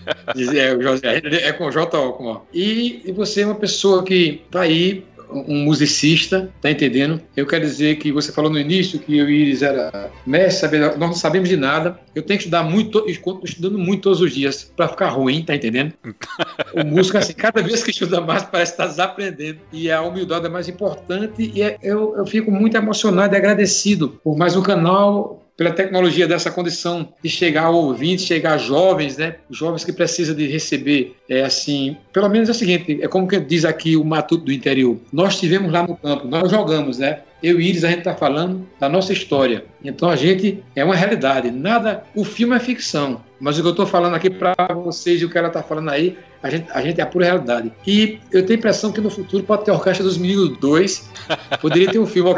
É, é, com J O com O. E, e você é uma pessoa que está aí um musicista, tá entendendo? Eu quero dizer que você falou no início que eu e Iris era mestre, nós não sabemos de nada. Eu tenho que estudar muito, estou estudando muito todos os dias para ficar ruim, tá entendendo? o músico, assim, cada vez que estuda mais, parece estar desaprendendo. E a humildade é mais importante. E é, eu, eu fico muito emocionado e agradecido por mais um canal pela tecnologia dessa condição de chegar a ouvintes, chegar a jovens, né? Jovens que precisam de receber, é assim, pelo menos é o seguinte, é como que diz aqui o Matuto do interior. Nós tivemos lá no campo, nós jogamos, né? Eu e Iris, a gente está falando da nossa história. Então a gente é uma realidade. Nada, o filme é ficção, mas o que eu estou falando aqui para vocês e o que ela está falando aí, a gente, a gente é a pura realidade. E eu tenho a impressão que no futuro pode ter a Orquestra dos Meninos 2, *laughs* poderia ter um filme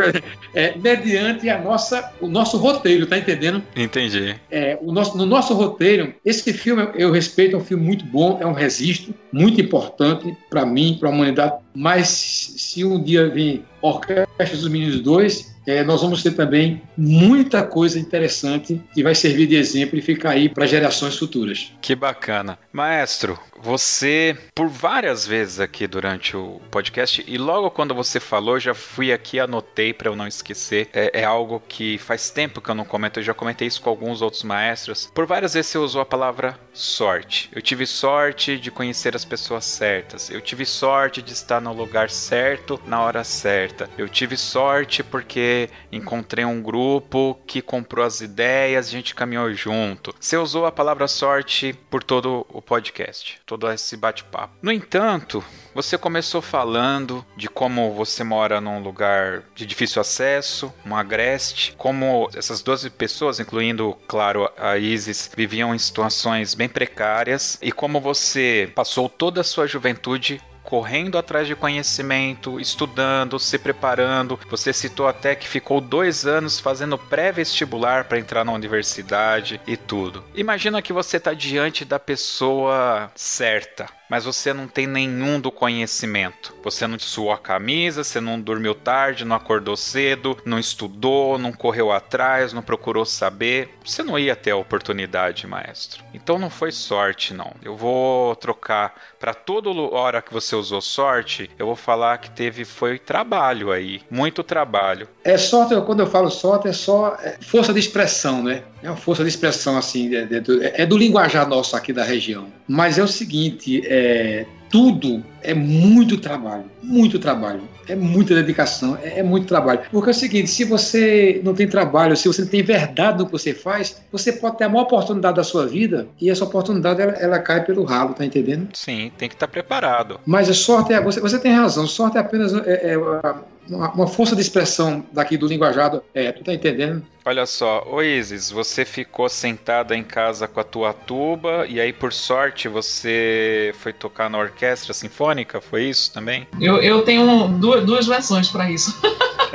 é, mediante a nossa, o nosso roteiro, tá entendendo? Entendi. É, o nosso, no nosso roteiro, esse filme eu respeito, é um filme muito bom, é um registro muito importante para mim, para a humanidade. Mas se um dia vir Orquestra dos Meninos 2, é, nós vamos ter também muita coisa interessante que vai servir de exemplo e ficar aí para gerações futuras. Que bacana. Maestro, você, por várias vezes aqui durante o podcast, e logo quando você falou, já fui aqui anotei para eu não esquecer. É, é, algo que faz tempo que eu não comento, eu já comentei isso com alguns outros maestros. Por várias vezes você usou a palavra sorte. Eu tive sorte de conhecer as pessoas certas. Eu tive sorte de estar no lugar certo na hora certa. Eu tive sorte porque encontrei um grupo que comprou as ideias, a gente caminhou junto. Você usou a palavra sorte por todo o podcast todo esse bate-papo. No entanto, você começou falando de como você mora num lugar de difícil acesso, um agreste, como essas 12 pessoas, incluindo, claro, a Isis, viviam em situações bem precárias e como você passou toda a sua juventude correndo atrás de conhecimento, estudando, se preparando. Você citou até que ficou dois anos fazendo pré-vestibular para entrar na universidade e tudo. Imagina que você está diante da pessoa certa mas você não tem nenhum do conhecimento. Você não suou a camisa, você não dormiu tarde, não acordou cedo, não estudou, não correu atrás, não procurou saber. Você não ia ter a oportunidade, maestro. Então não foi sorte, não. Eu vou trocar para toda hora que você usou sorte, eu vou falar que teve foi trabalho aí, muito trabalho. É sorte, quando eu falo sorte, é só é força de expressão, né? É uma força de expressão assim, é, é, é do linguajar nosso aqui da região. Mas é o seguinte, é, é, tudo é muito trabalho, muito trabalho, é muita dedicação, é, é, muito trabalho. Porque é o seguinte, se você não tem trabalho, se você não tem verdade no que você faz, você pode ter a maior oportunidade da sua vida e essa oportunidade ela, ela cai pelo ralo, tá entendendo? Sim, tem que estar preparado. Mas a sorte é, você, você tem razão, sorte é apenas é, é uma, uma, força de expressão daqui do linguajado, é, tu tá entendendo? Olha só, ô Isis, você ficou sentada em casa com a tua tuba e aí por sorte você foi tocar na orquestra sinfônica, foi isso também? Eu, eu tenho duas, duas versões para isso.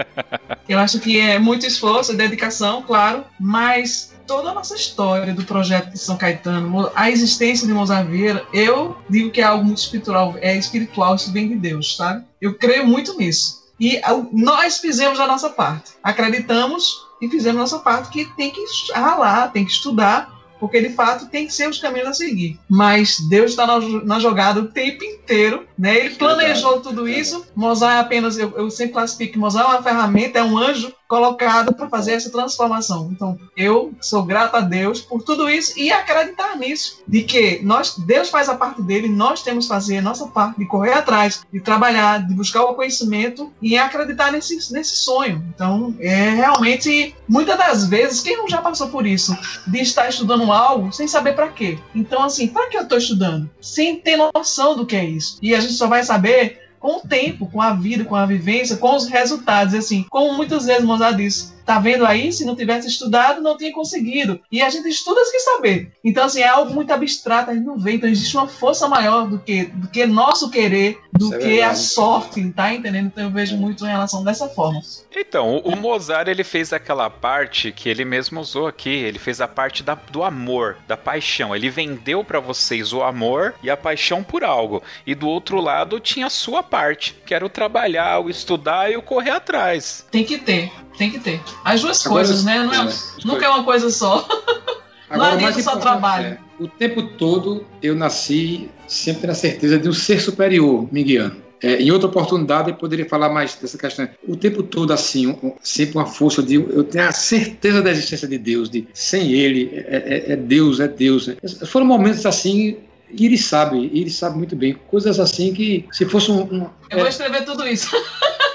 *laughs* eu acho que é muito esforço, dedicação, claro, mas toda a nossa história do projeto de São Caetano, a existência de Mozart eu digo que é algo muito espiritual, é espiritual, isso vem de Deus, sabe? Eu creio muito nisso. E nós fizemos a nossa parte. Acreditamos e fizemos a nossa parte, que tem que ralar, tem que estudar, porque de fato tem que ser os caminhos a seguir. Mas Deus está na, na jogada o tempo inteiro, né? Ele planejou tudo isso. Mozart é apenas, eu, eu sempre classifico que é uma ferramenta, é um anjo colocado para fazer essa transformação. Então, eu sou grato a Deus por tudo isso e acreditar nisso, de que nós, Deus faz a parte dele, nós temos que fazer a nossa parte de correr atrás, de trabalhar, de buscar o conhecimento e acreditar nesse, nesse sonho. Então, é realmente, muitas das vezes, quem não já passou por isso, de estar estudando algo sem saber para quê? Então, assim, para que eu estou estudando? Sem ter noção do que é isso. E a gente só vai saber com o tempo, com a vida, com a vivência, com os resultados. Assim, como muitas vezes Mozart disse, Tá vendo aí? Se não tivesse estudado, não tinha conseguido. E a gente estuda sem saber. Então, assim, é algo muito abstrato, a gente não vê. Então, existe uma força maior do que, do que nosso querer, do Isso é que é a sorte, tá entendendo? Então, eu vejo muito em relação dessa forma. Então, o Mozart, ele fez aquela parte que ele mesmo usou aqui. Ele fez a parte da, do amor, da paixão. Ele vendeu para vocês o amor e a paixão por algo. E do outro lado, tinha a sua parte, que era o trabalhar, o estudar e o correr atrás. Tem que ter. Tem que ter. As duas Agora, coisas, né? Não é, é, nunca é uma coisa só. *laughs* Agora, não só trabalho. É, o tempo todo eu nasci sempre na certeza de um ser superior me guiando. É, em outra oportunidade eu poderia falar mais dessa questão. O tempo todo, assim, um, sempre uma força de. Eu tenho a certeza da existência de Deus, de sem Ele, é, é, é Deus, é Deus. Foram momentos assim Iris sabe, Iris sabe muito bem. Coisas assim que, se fosse um. um eu é, vou escrever tudo isso.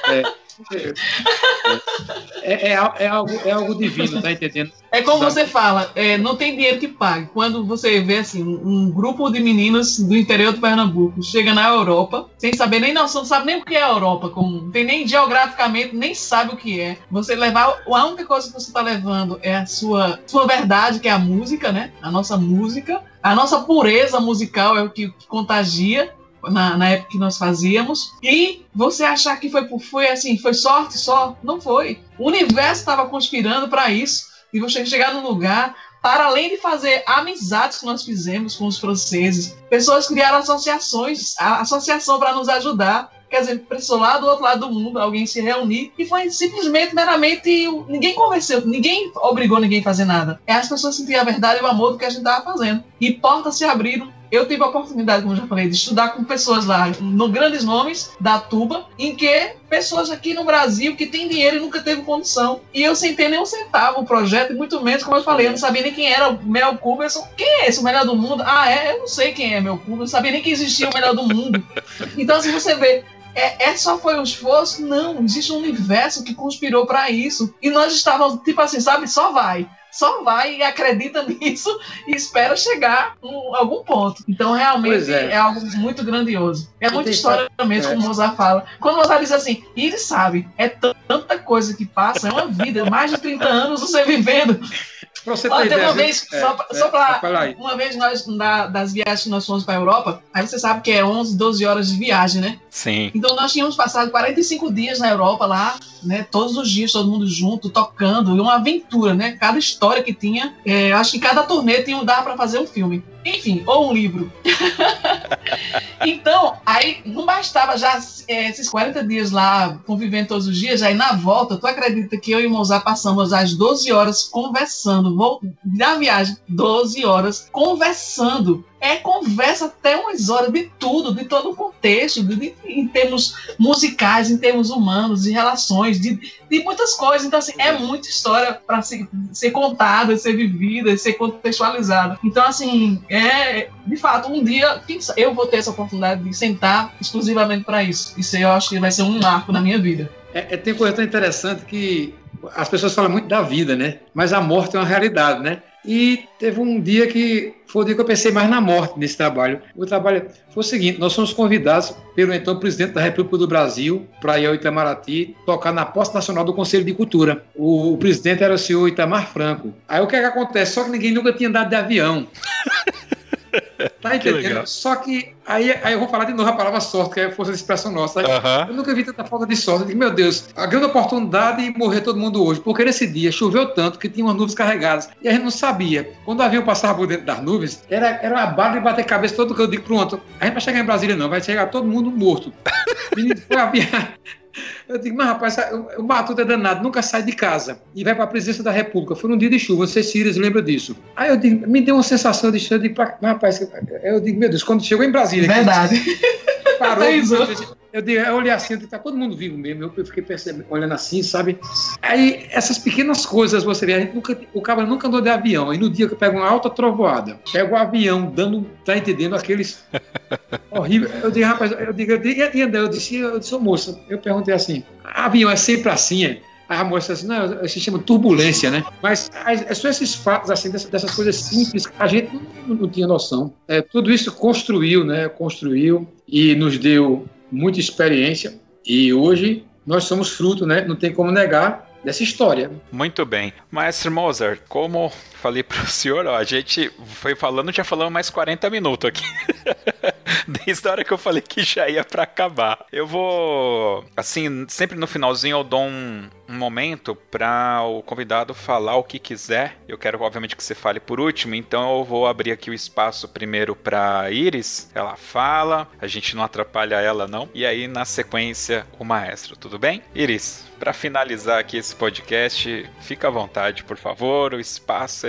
É, *laughs* é, é, é, algo, é algo divino, tá entendendo? É como você fala, é, não tem dinheiro que pague. Quando você vê assim, um, grupo de meninos do interior do Pernambuco chega na Europa, sem saber nem noção, não sabe nem o que é a Europa, como, não tem nem geograficamente, nem sabe o que é. Você levar, a única coisa que você está levando é a sua, sua verdade, que é a música, né? A nossa música. A nossa pureza musical é o que contagia na, na, época que nós fazíamos. E você achar que foi, foi assim, foi sorte só? Não foi. O universo estava conspirando para isso. E você chegar num lugar, para além de fazer amizades que nós fizemos com os franceses, pessoas criaram associações, a associação para nos ajudar. Quer dizer, precisou lá do outro lado do mundo alguém se reunir e foi simplesmente, meramente, ninguém convenceu, ninguém obrigou ninguém a fazer nada. É as pessoas sentirem a verdade e o amor do que a gente estava fazendo. E portas se abriram eu tive a oportunidade, como já falei, de estudar com pessoas lá, no grandes nomes da tuba, em que pessoas aqui no Brasil que têm dinheiro e nunca teve condição. E eu sem ter nem um centavo o projeto, e muito menos, como eu falei, eu não sabia nem quem era o Mel Cuberson. Quem é esse, o melhor do mundo? Ah, é? Eu não sei quem é Mel Cuberson, não sabia nem que existia o melhor do mundo. *laughs* Então, se você vê, é, é, só foi um esforço? Não, existe um universo que conspirou para isso. E nós estávamos, tipo assim, sabe, só vai só vai e acredita *laughs* nisso e espera chegar a algum ponto. Então, realmente é. é. algo muito grandioso. É muita história mesmo, como o Mozart fala. Quando o Mozart diz assim, ele sabe, é tanta coisa que passa, é uma vida, mais de 30 anos você vivendo. Pra você ter uma vez, é, só, é, só pra, uma vez nós, da, das viagens que nós fomos para a Europa, aí você sabe que é 11, 12 horas de viagem, né? Sim. Então nós tínhamos passado 45 dias na Europa lá, né? Todos os dias, todo mundo junto, tocando, e uma aventura, né? Cada história que tinha, é, acho que cada turnê tinha, dava para fazer um filme. Enfim, ou um livro. *laughs* então, aí não bastava já é, esses 40 dias lá convivendo todos os dias, aí na volta, tu acredita que eu e o Mozart passamos as 12 horas conversando, vou, na viagem, 12 horas conversando é conversa até umas horas de tudo, de todo o contexto, de, de, em termos musicais, em termos humanos, de relações, de, de muitas coisas. Então, assim, é muita história para ser, ser contada, ser vivida, ser contextualizada. Então, assim, é de fato, um dia eu vou ter essa oportunidade de sentar exclusivamente para isso. Isso eu acho que vai ser um marco na minha vida. É, é, tem coisa tão interessante que as pessoas falam muito da vida, né? Mas a morte é uma realidade, né? E teve um dia que foi o dia que eu pensei mais na morte nesse trabalho. O trabalho foi o seguinte: nós fomos convidados pelo então presidente da República do Brasil para ir ao Itamaraty tocar na posse nacional do Conselho de Cultura. O, o presidente era o senhor Itamar Franco. Aí o que, é que acontece? Só que ninguém nunca tinha andado de avião. *laughs* Tá entendendo? Que Só que aí, aí eu vou falar de novo a palavra sorte, que é a força de expressão nossa. Eu nunca vi tanta falta de sorte. Eu digo, meu Deus, a grande oportunidade de morrer todo mundo hoje. Porque nesse dia choveu tanto que tinha umas nuvens carregadas. E a gente não sabia. Quando o avião passava por dentro das nuvens, era, era uma barra de bater cabeça todo que eu digo, pronto, a gente vai chegar em Brasília não, vai chegar todo mundo morto. Menino *laughs* foi aviar. Eu digo, mas rapaz, o Matuto é danado, nunca sai de casa e vai para a presidência da República. Foi um dia de chuva, você Sirius lembra disso. Aí eu digo, me deu uma sensação de cheiro, de mas, rapaz, eu digo, meu Deus, quando chegou em Brasília. Verdade. parou. *laughs* eu, dei, eu olhei assim, tá todo mundo vivo mesmo. Eu fiquei percebendo, olhando assim, sabe? Aí, essas pequenas coisas, você vê, a gente nunca, o cara nunca andou de avião. Aí no dia que eu pego uma alta trovoada, pego o avião, dando, tá entendendo? Aqueles. *laughs* horrível. Eu digo, rapaz, eu digo, eu, digo, eu disse, eu disse, moça, eu perguntei assim: avião é sempre assim, é? a moça assim, não, se chama turbulência, né? Mas é só esses fatos, assim, dessas, dessas coisas simples a gente não, não tinha noção. É, tudo isso construiu, né? Construiu e nos deu muita experiência. E hoje nós somos fruto, né? Não tem como negar dessa história. Muito bem. Maestro Mozart, como falei para o *laughs* senhor, ó, a gente foi falando, já falamos mais 40 minutos aqui. *laughs* Desde a hora que eu falei que já ia para acabar. Eu vou, assim, sempre no finalzinho eu dou um, um momento para o convidado falar o que quiser. Eu quero, obviamente, que você fale por último, então eu vou abrir aqui o espaço primeiro para Iris. Ela fala, a gente não atrapalha ela, não. E aí, na sequência, o maestro, tudo bem? Iris, para finalizar aqui esse podcast, fica à vontade, por favor, o espaço é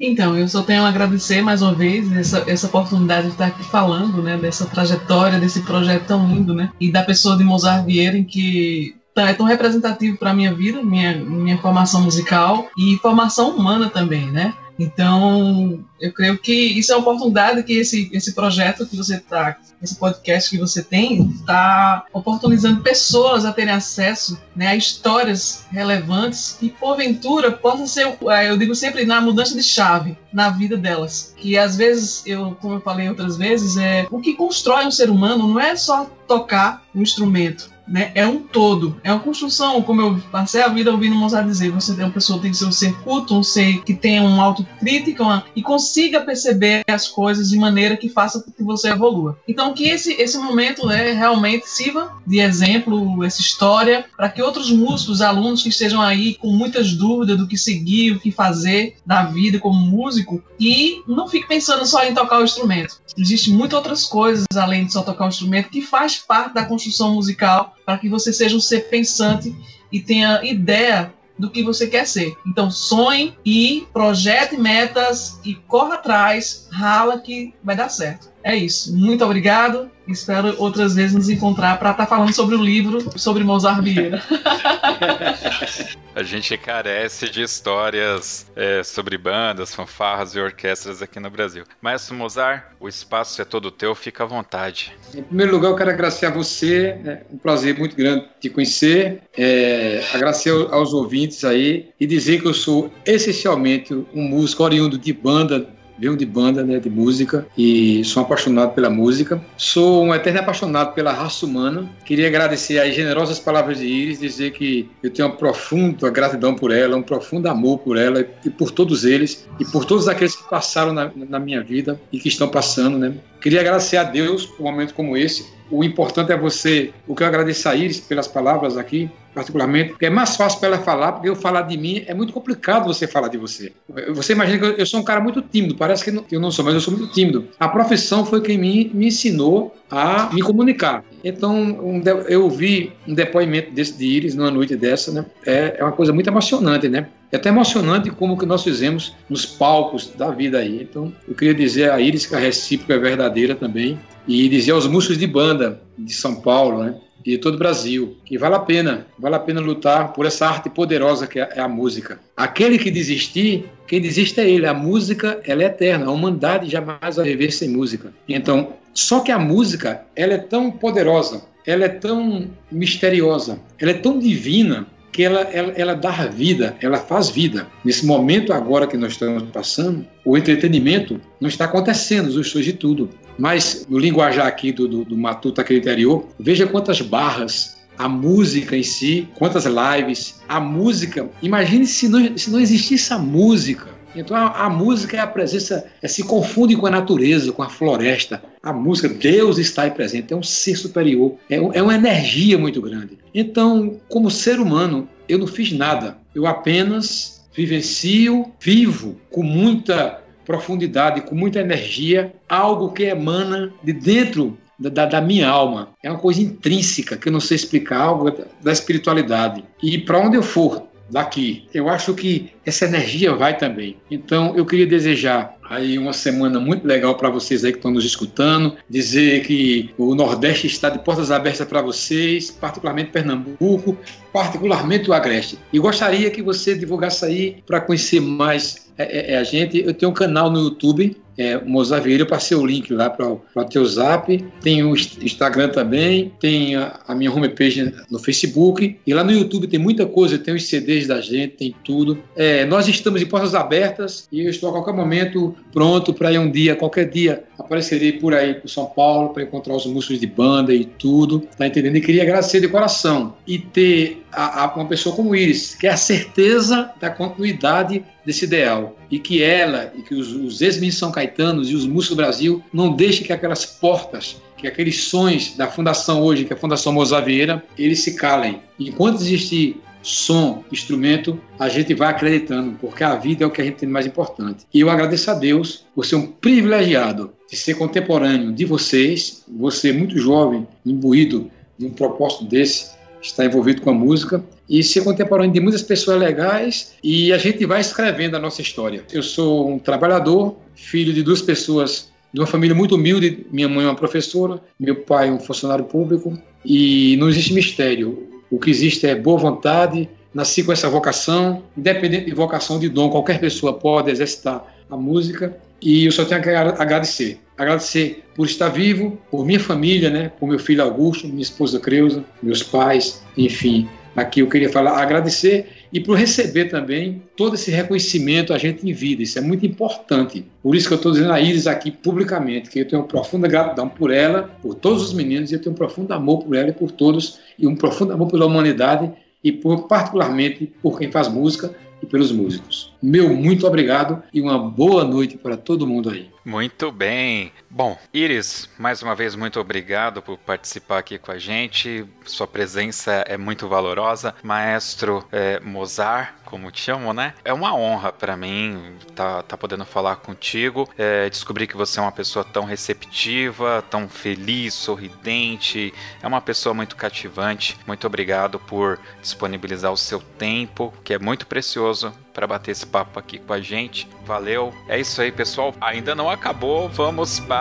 Então, eu só tenho a agradecer mais uma vez essa, essa oportunidade de estar aqui falando, né, dessa trajetória, desse projeto tão lindo, né, e da pessoa de Mozart Vieira, em que é tão representativo para minha vida, minha, minha formação musical e formação humana também, né? Então, eu creio que isso é uma oportunidade que esse, esse projeto que você está, esse podcast que você tem, está oportunizando pessoas a terem acesso né, a histórias relevantes e, porventura, possa ser, é, eu digo sempre, na mudança de chave na vida delas. Que às vezes, eu, como eu falei outras vezes, é o que constrói um ser humano não é só tocar um instrumento, né? É um todo, é uma construção, como eu passei a vida ouvindo Mozart dizer, você tem uma pessoa tem que ser um ser culto, um ser que tenha uma autocrítica uma, e consiga perceber as coisas de maneira que faça com que você evolua. Então que esse, esse momento né, realmente sirva de exemplo, essa história, para que outros músicos, alunos que estejam aí com muitas dúvidas do que seguir, o que fazer da vida como músico, e não fique pensando só em tocar o instrumento. Existem muitas outras coisas além de só tocar o instrumento que faz parte da construção musical para que você seja um ser pensante e tenha ideia do que você quer ser. Então sonhe e projete metas e corra atrás, rala que vai dar certo. É isso. Muito obrigado. Espero outras vezes nos encontrar para estar tá falando sobre o livro sobre Mozart Vieira. *laughs* A gente carece de histórias é, sobre bandas, fanfarras e orquestras aqui no Brasil. Maestro Mozart, o espaço é todo teu, fica à vontade. Em primeiro lugar, eu quero agradecer a você, é um prazer muito grande te conhecer, é, agradecer aos ouvintes aí e dizer que eu sou essencialmente um músico oriundo de banda venho de banda, né, de música e sou apaixonado pela música. Sou um eterno apaixonado pela raça humana. Queria agradecer as generosas palavras de Iris, dizer que eu tenho uma profunda gratidão por ela, um profundo amor por ela e por todos eles e por todos aqueles que passaram na, na minha vida e que estão passando, né? Queria agradecer a Deus por um momento como esse. O importante é você, o que eu agradeço a Iris pelas palavras aqui, particularmente, porque é mais fácil para ela falar, porque eu falar de mim é muito complicado você falar de você. Você imagina que eu sou um cara muito tímido, parece que eu não sou, mas eu sou muito tímido. A profissão foi quem me, me ensinou a me comunicar. Então, um, eu ouvi um depoimento desse de Iris numa noite dessa, né? É, é uma coisa muito emocionante, né? É até emocionante como que nós fizemos nos palcos da vida aí. Então, eu queria dizer a Iris que a recíproca é verdadeira também e dizer aos músicos de banda de São Paulo, né? E de todo o Brasil, que vale a pena, vale a pena lutar por essa arte poderosa que é a música. Aquele que desistir, quem desiste é ele. A música, ela é eterna. A humanidade jamais vai viver sem música. Então, só que a música, ela é tão poderosa, ela é tão misteriosa, ela é tão divina que ela, ela, ela dá vida, ela faz vida. Nesse momento agora que nós estamos passando, o entretenimento não está acontecendo, os shows de tudo. Mas no linguajar aqui do, do, do Matuta Criterior, veja quantas barras, a música em si, quantas lives, a música. Imagine se não, se não existisse a música. Então a, a, música é a presença, é, se confunde com a natureza, com a floresta. A música, Deus está aí presente, é um ser superior, é, é uma energia muito grande. Então, como ser humano, eu não fiz nada, eu apenas vivencio, vivo com muita profundidade, com muita energia, algo que emana de dentro da, da, minha alma. É uma coisa intrínseca que eu não sei explicar, algo da espiritualidade. E para onde eu for, daqui. Eu acho que essa energia vai também. Então, eu queria desejar aí uma semana muito legal para vocês aí que estão nos escutando, dizer que o Nordeste está de portas abertas para vocês, particularmente Pernambuco, particularmente o Agreste. E gostaria que você divulgasse aí para conhecer mais é, é, a gente. Eu tenho um canal no YouTube é, Vieira, eu passei o link lá para o teu zap, tem o Instagram também, tem a, a, minha homepage no Facebook, e lá no YouTube tem muita coisa, tem os CDs da gente, tem tudo. É, nós estamos em portas abertas e eu estou a qualquer momento pronto para ir um dia, qualquer dia, aparecerei por aí por São Paulo para encontrar os músicos de banda e tudo, tá entendendo? E queria agradecer de coração e ter a, a uma pessoa como Iris, que é a certeza da continuidade desse ideal e que ela e que os, os ex-ministros São Caetanos e os músicos do Brasil não deixem que aquelas portas, que aqueles sonhos da fundação hoje, que é a Fundação Mozavieira, eles se calem. Enquanto existir som, instrumento, a gente vai acreditando, porque a vida é o que a gente tem mais importante. E eu agradeço a Deus por ser um privilegiado de ser contemporâneo de vocês, você muito jovem, imbuído de um propósito desse, está envolvido com a música e ser contemporâneo de muitas pessoas legais e a gente vai escrevendo a nossa história. Eu sou um trabalhador, filho de duas pessoas de uma família muito humilde. Minha mãe é uma professora, meu pai é um funcionário público e não existe mistério. O que existe é boa vontade. Nasci com essa vocação, independente de vocação de dom, qualquer pessoa pode exercitar a música e eu só tenho que agradecer. Agradecer por estar vivo, por minha família, né? por meu filho Augusto, minha esposa Creuza, meus pais, enfim. Aqui eu queria falar, agradecer e por receber também todo esse reconhecimento a gente em vida. Isso é muito importante. Por isso que eu estou dizendo a Iris aqui publicamente, que eu tenho profunda gratidão por ela, por todos os meninos, e eu tenho um profundo amor por ela e por todos, e um profundo amor pela humanidade e por, particularmente por quem faz música e pelos músicos. Meu muito obrigado e uma boa noite para todo mundo aí. Muito bem. Bom, Iris, mais uma vez muito obrigado por participar aqui com a gente. Sua presença é muito valorosa. Maestro é, Mozart, como te chamo, né? É uma honra para mim tá, tá podendo falar contigo. É, descobrir que você é uma pessoa tão receptiva, tão feliz, sorridente. É uma pessoa muito cativante. Muito obrigado por disponibilizar o seu tempo, que é muito precioso para bater esse papo aqui com a gente. Valeu. É isso aí, pessoal. Ainda não acabou. Vamos para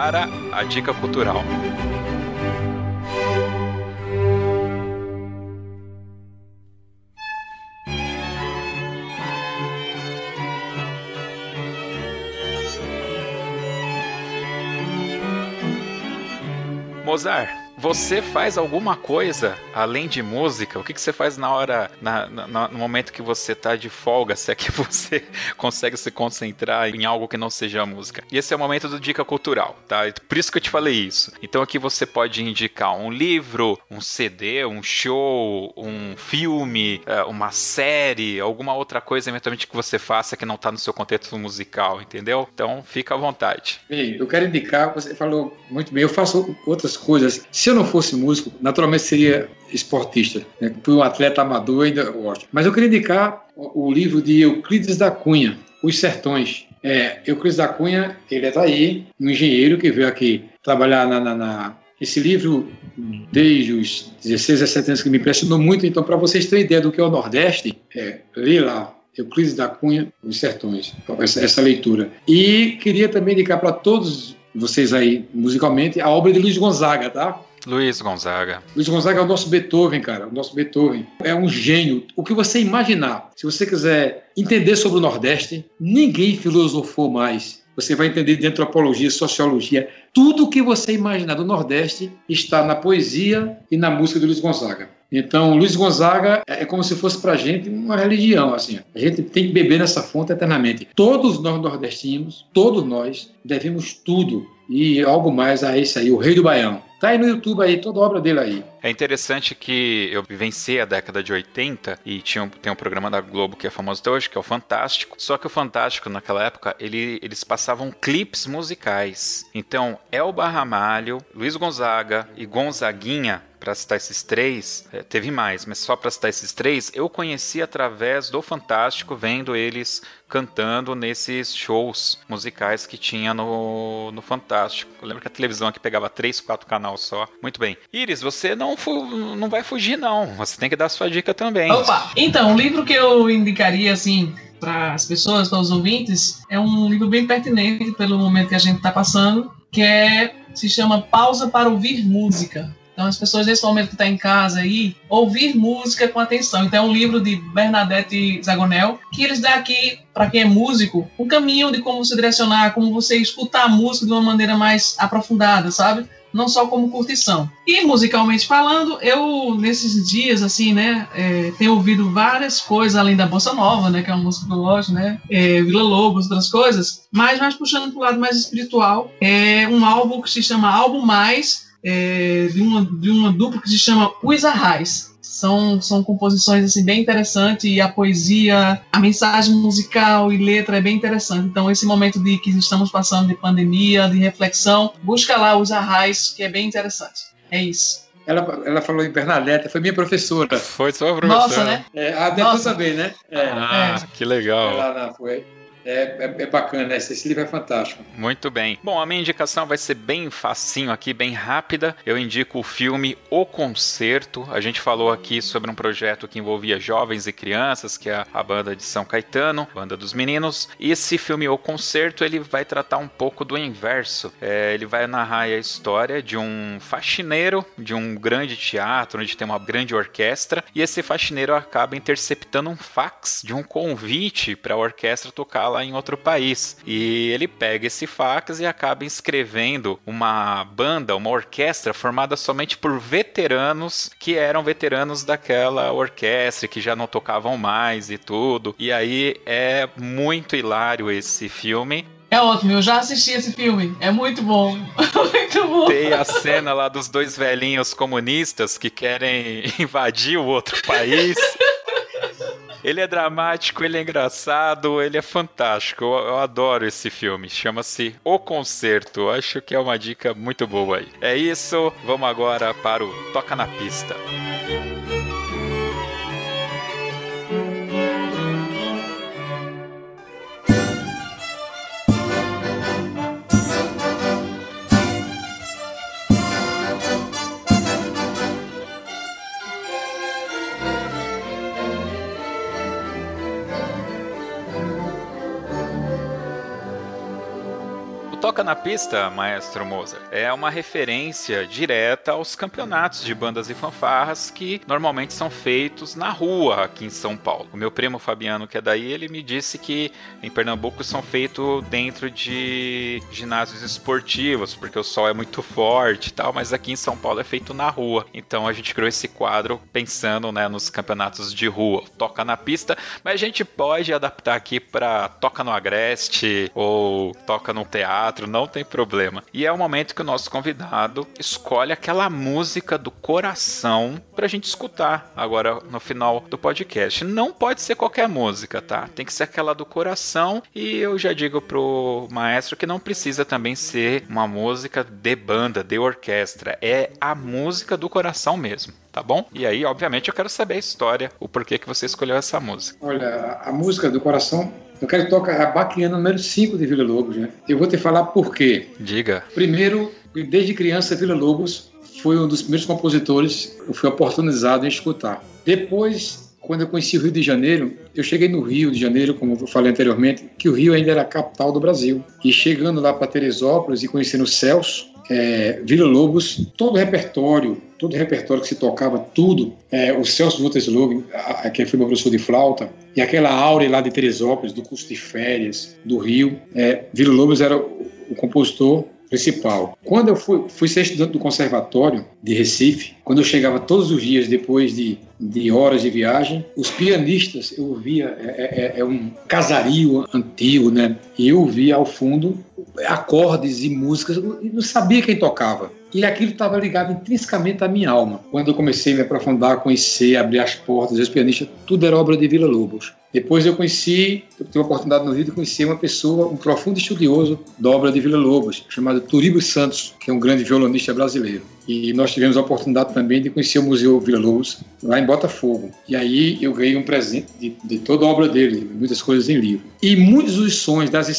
a dica cultural. Mozart, você faz alguma coisa além de música? O que, que você faz na hora, na, na, no momento que você tá de folga, *laughs* se é que você consegue se concentrar em algo que não seja música? E esse é o momento do Dica Cultural, tá? Por isso que eu te falei isso. Então aqui você pode indicar um livro, um CD, um show, um filme, é, uma série, alguma outra coisa eventualmente que você faça que não tá no seu contexto musical, entendeu? Então fica à vontade. Eu quero indicar, você falou muito bem, eu faço outras coisas. Se se eu não fosse músico, naturalmente seria esportista. Né? Fui um atleta amador, ainda gosto. Mas eu queria indicar o livro de Euclides da Cunha, Os Sertões. É, Euclides da Cunha, ele é daí, um engenheiro que veio aqui trabalhar na, na, na esse livro, desde os 16, 17 anos, que me impressionou muito. Então, para vocês terem ideia do que é o Nordeste, é, lê lá, Euclides da Cunha, Os Sertões, essa, essa leitura. E queria também indicar para todos vocês aí, musicalmente, a obra de Luiz Gonzaga, tá? Luiz Gonzaga. Luiz Gonzaga é o nosso Beethoven, cara. O nosso Beethoven. É um gênio. O que você imaginar, se você quiser entender sobre o Nordeste, ninguém filosofou mais. Você vai entender de antropologia, sociologia. Tudo o que você imaginar do Nordeste está na poesia e na música do Luiz Gonzaga. Então, Luiz Gonzaga é como se fosse para a gente uma religião. Assim. A gente tem que beber nessa fonte eternamente. Todos nós nordestinos, todos nós, devemos tudo e algo mais a esse aí, o Rei do Baião. Tá aí no YouTube aí, toda a obra dele aí. É interessante que eu vivenciei a década de 80 e tinha um, tem um programa da Globo que é famoso até hoje, que é o Fantástico. Só que o Fantástico, naquela época, ele, eles passavam clipes musicais. Então, Elba Ramalho, Luiz Gonzaga e Gonzaguinha para citar esses três, é, teve mais, mas só para citar esses três, eu conheci através do Fantástico, vendo eles cantando nesses shows musicais que tinha no, no Fantástico. Eu lembro que a televisão aqui pegava três, quatro canais só. Muito bem. Iris, você não, não vai fugir, não. Você tem que dar sua dica também. Opa! Então, o livro que eu indicaria, assim, para as pessoas, para os ouvintes, é um livro bem pertinente pelo momento que a gente está passando, que é se chama Pausa para Ouvir Música. Então, as pessoas nesse momento que estão tá em casa aí, ouvir música com atenção. Então, é um livro de Bernadette Zagonel, que eles dão aqui, para quem é músico, um caminho de como se direcionar, como você escutar a música de uma maneira mais aprofundada, sabe? não só como curtição. E musicalmente falando, eu nesses dias assim, né, é, tenho ouvido várias coisas além da bossa nova, né, que é uma música que eu gosto, né, é, Vila Lobos, outras coisas, mas mais puxando para o lado mais espiritual, é um álbum que se chama Álbum Mais é, de uma de uma dupla que se chama Os Arrais. São, são composições assim, bem interessantes e a poesia, a mensagem musical e letra é bem interessante. Então, esse momento de que estamos passando de pandemia, de reflexão, busca lá os arrais, que é bem interessante. É isso. Ela, ela falou em Bernadette, foi minha professora. Foi sua professora. Nossa, né? É, a Débora também, né? É. Ah, é. que legal. Ela foi. É, é, é, bacana, esse livro é fantástico. Muito bem. Bom, a minha indicação vai ser bem facinho aqui, bem rápida. Eu indico o filme O Concerto. A gente falou aqui sobre um projeto que envolvia jovens e crianças, que é a banda de São Caetano, banda dos meninos. E esse filme O Concerto, ele vai tratar um pouco do inverso. É, ele vai narrar a história de um faxineiro de um grande teatro, onde tem uma grande orquestra, e esse faxineiro acaba interceptando um fax de um convite para a orquestra tocar lá em outro país. E ele pega esse fax e acaba escrevendo uma banda, uma orquestra formada somente por veteranos que eram veteranos daquela orquestra, que já não tocavam mais e tudo. E aí é muito hilário esse filme. É ótimo, eu já assisti esse filme. É muito bom. *laughs* muito bom. Tem a cena lá dos dois velhinhos comunistas que querem *laughs* invadir o outro país. Ele é dramático, ele é engraçado, ele é fantástico. Eu, eu adoro esse filme. Chama-se O Concerto. Acho que é uma dica muito boa aí. É isso, vamos agora para o Toca na Pista. Toca na Pista, Maestro Mozart, é uma referência direta aos campeonatos de bandas e fanfarras que normalmente são feitos na rua aqui em São Paulo. O meu primo Fabiano, que é daí, ele me disse que em Pernambuco são feitos dentro de ginásios esportivos, porque o sol é muito forte e tal, mas aqui em São Paulo é feito na rua. Então a gente criou esse quadro pensando né, nos campeonatos de rua. Toca na pista, mas a gente pode adaptar aqui para toca no agreste ou toca no teatro teatro, não tem problema. E é o momento que o nosso convidado escolhe aquela música do coração pra gente escutar agora no final do podcast. Não pode ser qualquer música, tá? Tem que ser aquela do coração. E eu já digo pro maestro que não precisa também ser uma música de banda, de orquestra. É a música do coração mesmo tá bom? E aí, obviamente, eu quero saber a história, o porquê que você escolheu essa música. Olha, a música do coração eu quero tocar a Baquiana número 5 de Vila Lobos, né? Eu vou te falar por quê. Diga. Primeiro, desde criança, Vila Lobos foi um dos primeiros compositores que eu fui oportunizado em escutar. Depois, quando eu conheci o Rio de Janeiro, eu cheguei no Rio de Janeiro, como eu falei anteriormente, que o Rio ainda era a capital do Brasil. E chegando lá para Teresópolis e conhecendo o Celso, é, Vila Lobos, todo o repertório, todo o repertório que se tocava, tudo, é, o Celso Lutas Lobo, que foi meu professor de flauta, e aquela áurea lá de Teresópolis, do curso de férias, do Rio, é, Vila Lobos era o, compositor principal. Quando eu fui, fui ser estudante do conservatório de Recife, quando eu chegava todos os dias depois de, de horas de viagem, os pianistas, eu ouvia, é, é, é um casario antigo, né? E eu ouvia ao fundo acordes e músicas, eu não sabia quem tocava. E aquilo estava ligado intrinsecamente à minha alma. Quando eu comecei a me aprofundar, conhecer, abrir as portas, os pianistas, tudo era obra de Vila Lobos. Depois eu conheci, eu tive a oportunidade no Rio de conhecer uma pessoa, um profundo estudioso da obra de Vila Lobos, chamado Turibo Santos, que é um grande violonista brasileiro. E nós tivemos a oportunidade também de conhecer o Museu Vila Lobos, lá em Botafogo. E aí eu ganhei um presente de, de toda a obra dele, muitas coisas em livro. E muitos dos sonhos das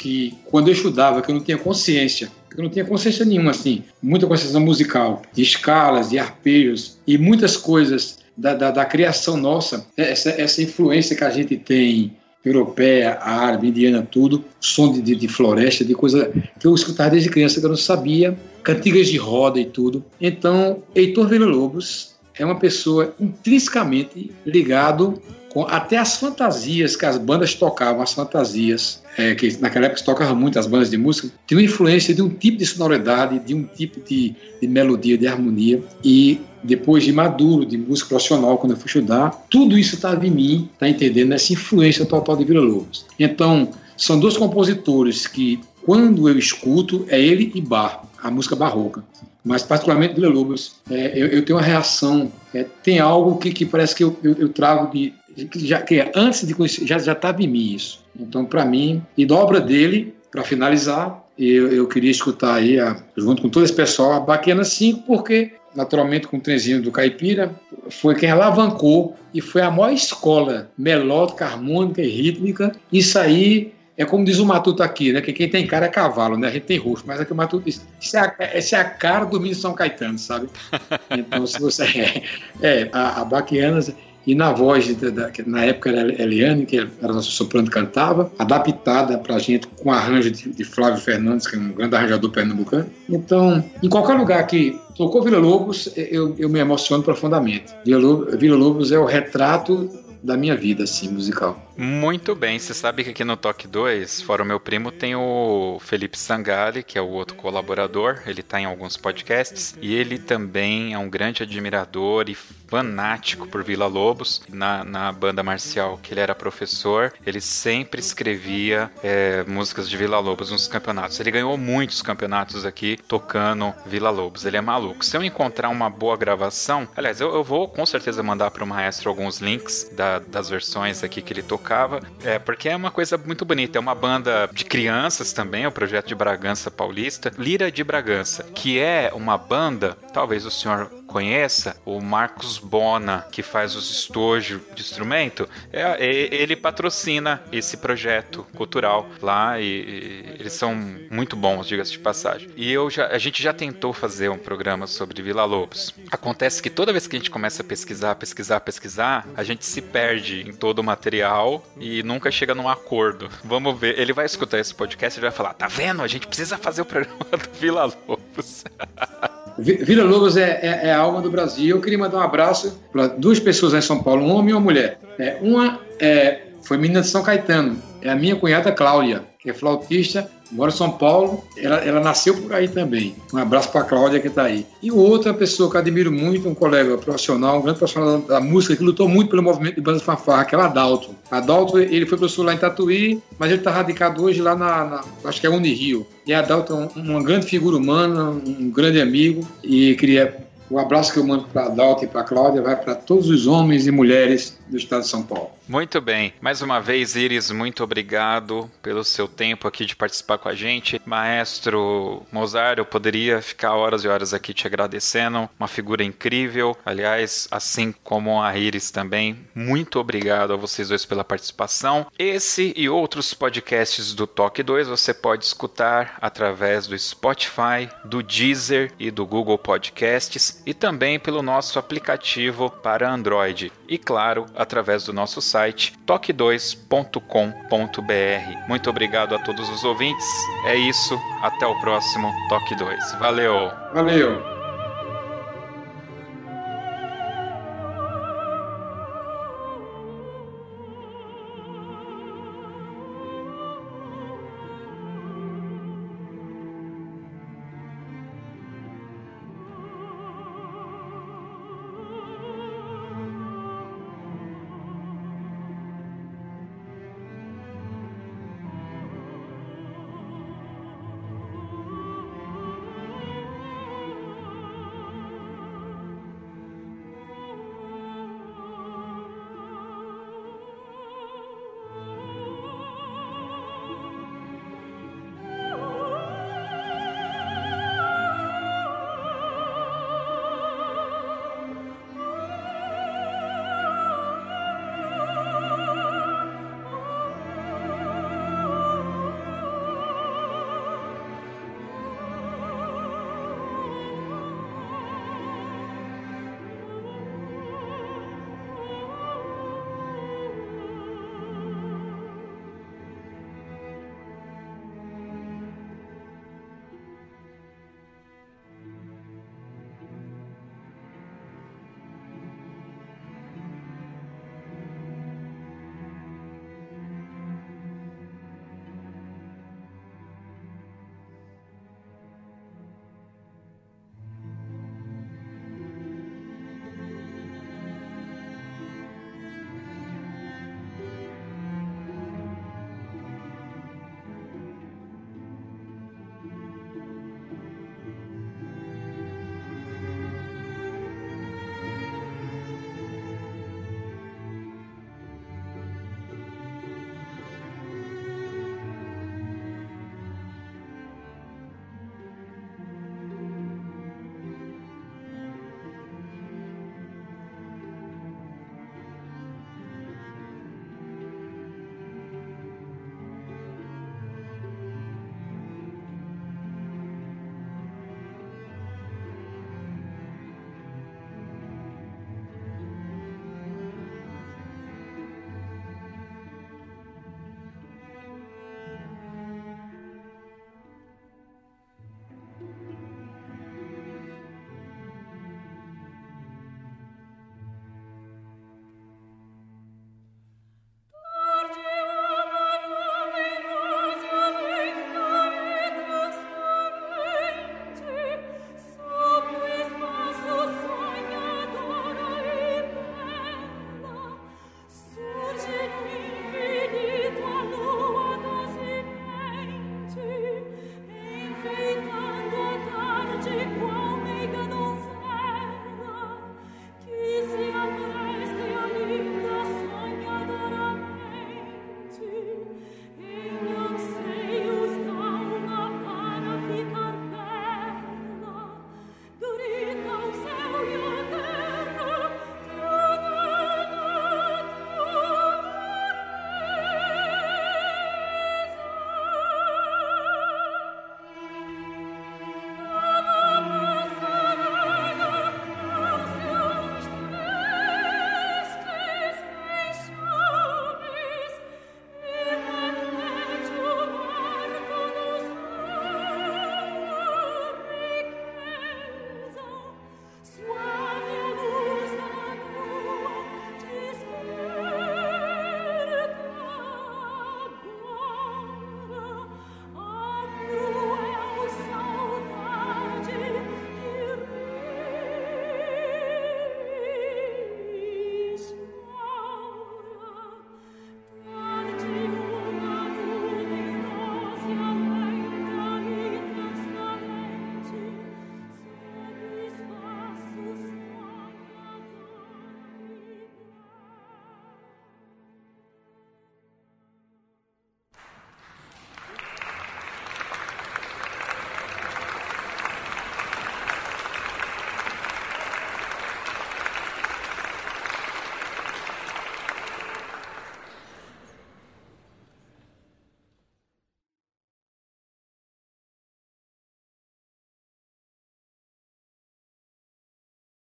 que quando eu estudava, que eu não tinha consciência Eu não tinha consciência nenhuma, assim, muita consciência musical, de escalas, de arpejos e muitas coisas da, da, da criação nossa, essa, essa influência que a gente tem europeia, árabe, indiana, tudo, som de, de, floresta, de coisa que eu escutava desde criança que eu não sabia, cantigas de roda e tudo. Então, Heitor Villa-Lobos é uma pessoa intrinsecamente ligado até as fantasias que as bandas tocavam, as fantasias, é, que naquela época se tocavam muito as bandas de música, tinha uma influência de um tipo de sonoridade, de um tipo de, de melodia, de harmonia, e depois de maduro, de música profissional, quando eu fui estudar, tudo isso estava em mim, tá entendendo? Essa influência total de Vila Lobos. Então, são dois compositores que, quando eu escuto, é ele e Bar, a música barroca mas particularmente Vila Lobos, é, eu, eu, tenho uma reação, é, tem algo que, que parece que eu, eu, eu trago de, que já que é, antes de conhecer, já já estava em mim isso. Então, para mim, e da obra dele, para finalizar, eu, eu queria escutar aí, a, junto com todo esse pessoal, a Baquiana 5, porque naturalmente com o trenzinho do Caipira, foi quem alavancou e foi a maior escola melódica, harmônica e rítmica. Isso aí é como diz o Matuto aqui, né? Que quem tem cara é cavalo, né? A gente tem rosto, mas aqui o Matuto diz: isso é a, essa é a cara do Minas São Caetano, sabe? *laughs* Então, se você. É, é a, a Baquianas e na voz, da, na época era Eliane, que era nosso soprano cantava, adaptada para a gente com arranjo de, de, Flávio Fernandes, que é um grande arranjador pernambucano. Então, em qualquer lugar que tocou Vila Lobos, eu, eu me emociono profundamente. Vila Lobos, Vila Lobos é o retrato da minha vida, assim, musical. Muito bem, você sabe que aqui no Toque 2, fora o meu primo, tem o Felipe Sangali, que é o outro colaborador, ele está em alguns podcasts, e ele também é um grande admirador e fanático por Vila Lobos. Na, na banda marcial que ele era professor, ele sempre escrevia é, músicas de Vila Lobos nos campeonatos. Ele ganhou muitos campeonatos aqui tocando Vila Lobos. Ele é maluco. Se eu encontrar uma boa gravação, aliás, eu, eu vou com certeza mandar para o maestro alguns links da, das versões aqui que ele tocava, é porque é uma coisa muito bonita. É uma banda de crianças também, é o projeto de Bragança Paulista, Lira de Bragança, que é uma banda, talvez o senhor conheça, o Marcos Bona, que faz os estojos de instrumento, é, é, ele patrocina esse projeto cultural lá e, e eles são muito bons, diga-se de passagem. E eu já, a gente já tentou fazer um programa sobre Vila Lobos. Acontece que toda vez que a gente começa a pesquisar, pesquisar, pesquisar, a gente se perde em todo o material e nunca chega num acordo. Vamos ver, ele vai escutar esse podcast e vai falar: tá vendo? A gente precisa fazer o programa *laughs* do Vila Lobos. *laughs* Vila Lobos é, é, é, a alma do Brasil. Eu queria mandar um abraço para duas pessoas em São Paulo, um homem e uma mulher. É, uma é, foi menina de São Caetano, é a minha cunhada Cláudia, que é flautista, mora em São Paulo, ela, ela nasceu por aí também. Um abraço para a Cláudia que está aí. E outra pessoa que admiro muito, um colega profissional, um grande profissional da, da música, que lutou muito pelo movimento de bandas fanfarra, que é o Adalto. Adalto, ele foi professor lá em Tatuí, mas ele está radicado hoje lá na, na, acho que é Unirio. E Adalto é um, uma grande figura humana, um grande amigo, e queria o abraço que eu mando para a Adalto e para a Cláudia vai para todos os homens e mulheres do estado de São Paulo. Muito bem. Mais uma vez, Iris, muito obrigado pelo seu tempo aqui de participar com a gente. Maestro Mozart, eu poderia ficar horas e horas aqui te agradecendo. Uma figura incrível. Aliás, assim como a Iris também, muito obrigado a vocês dois pela participação. Esse e outros podcasts do Toque 2 você pode escutar através do Spotify, do Deezer e do Google Podcasts e também pelo nosso aplicativo para Android. E claro, através do nosso site toque2.com.br. Muito obrigado a todos os ouvintes. É isso, até o próximo Toque 2. Valeu. Valeu.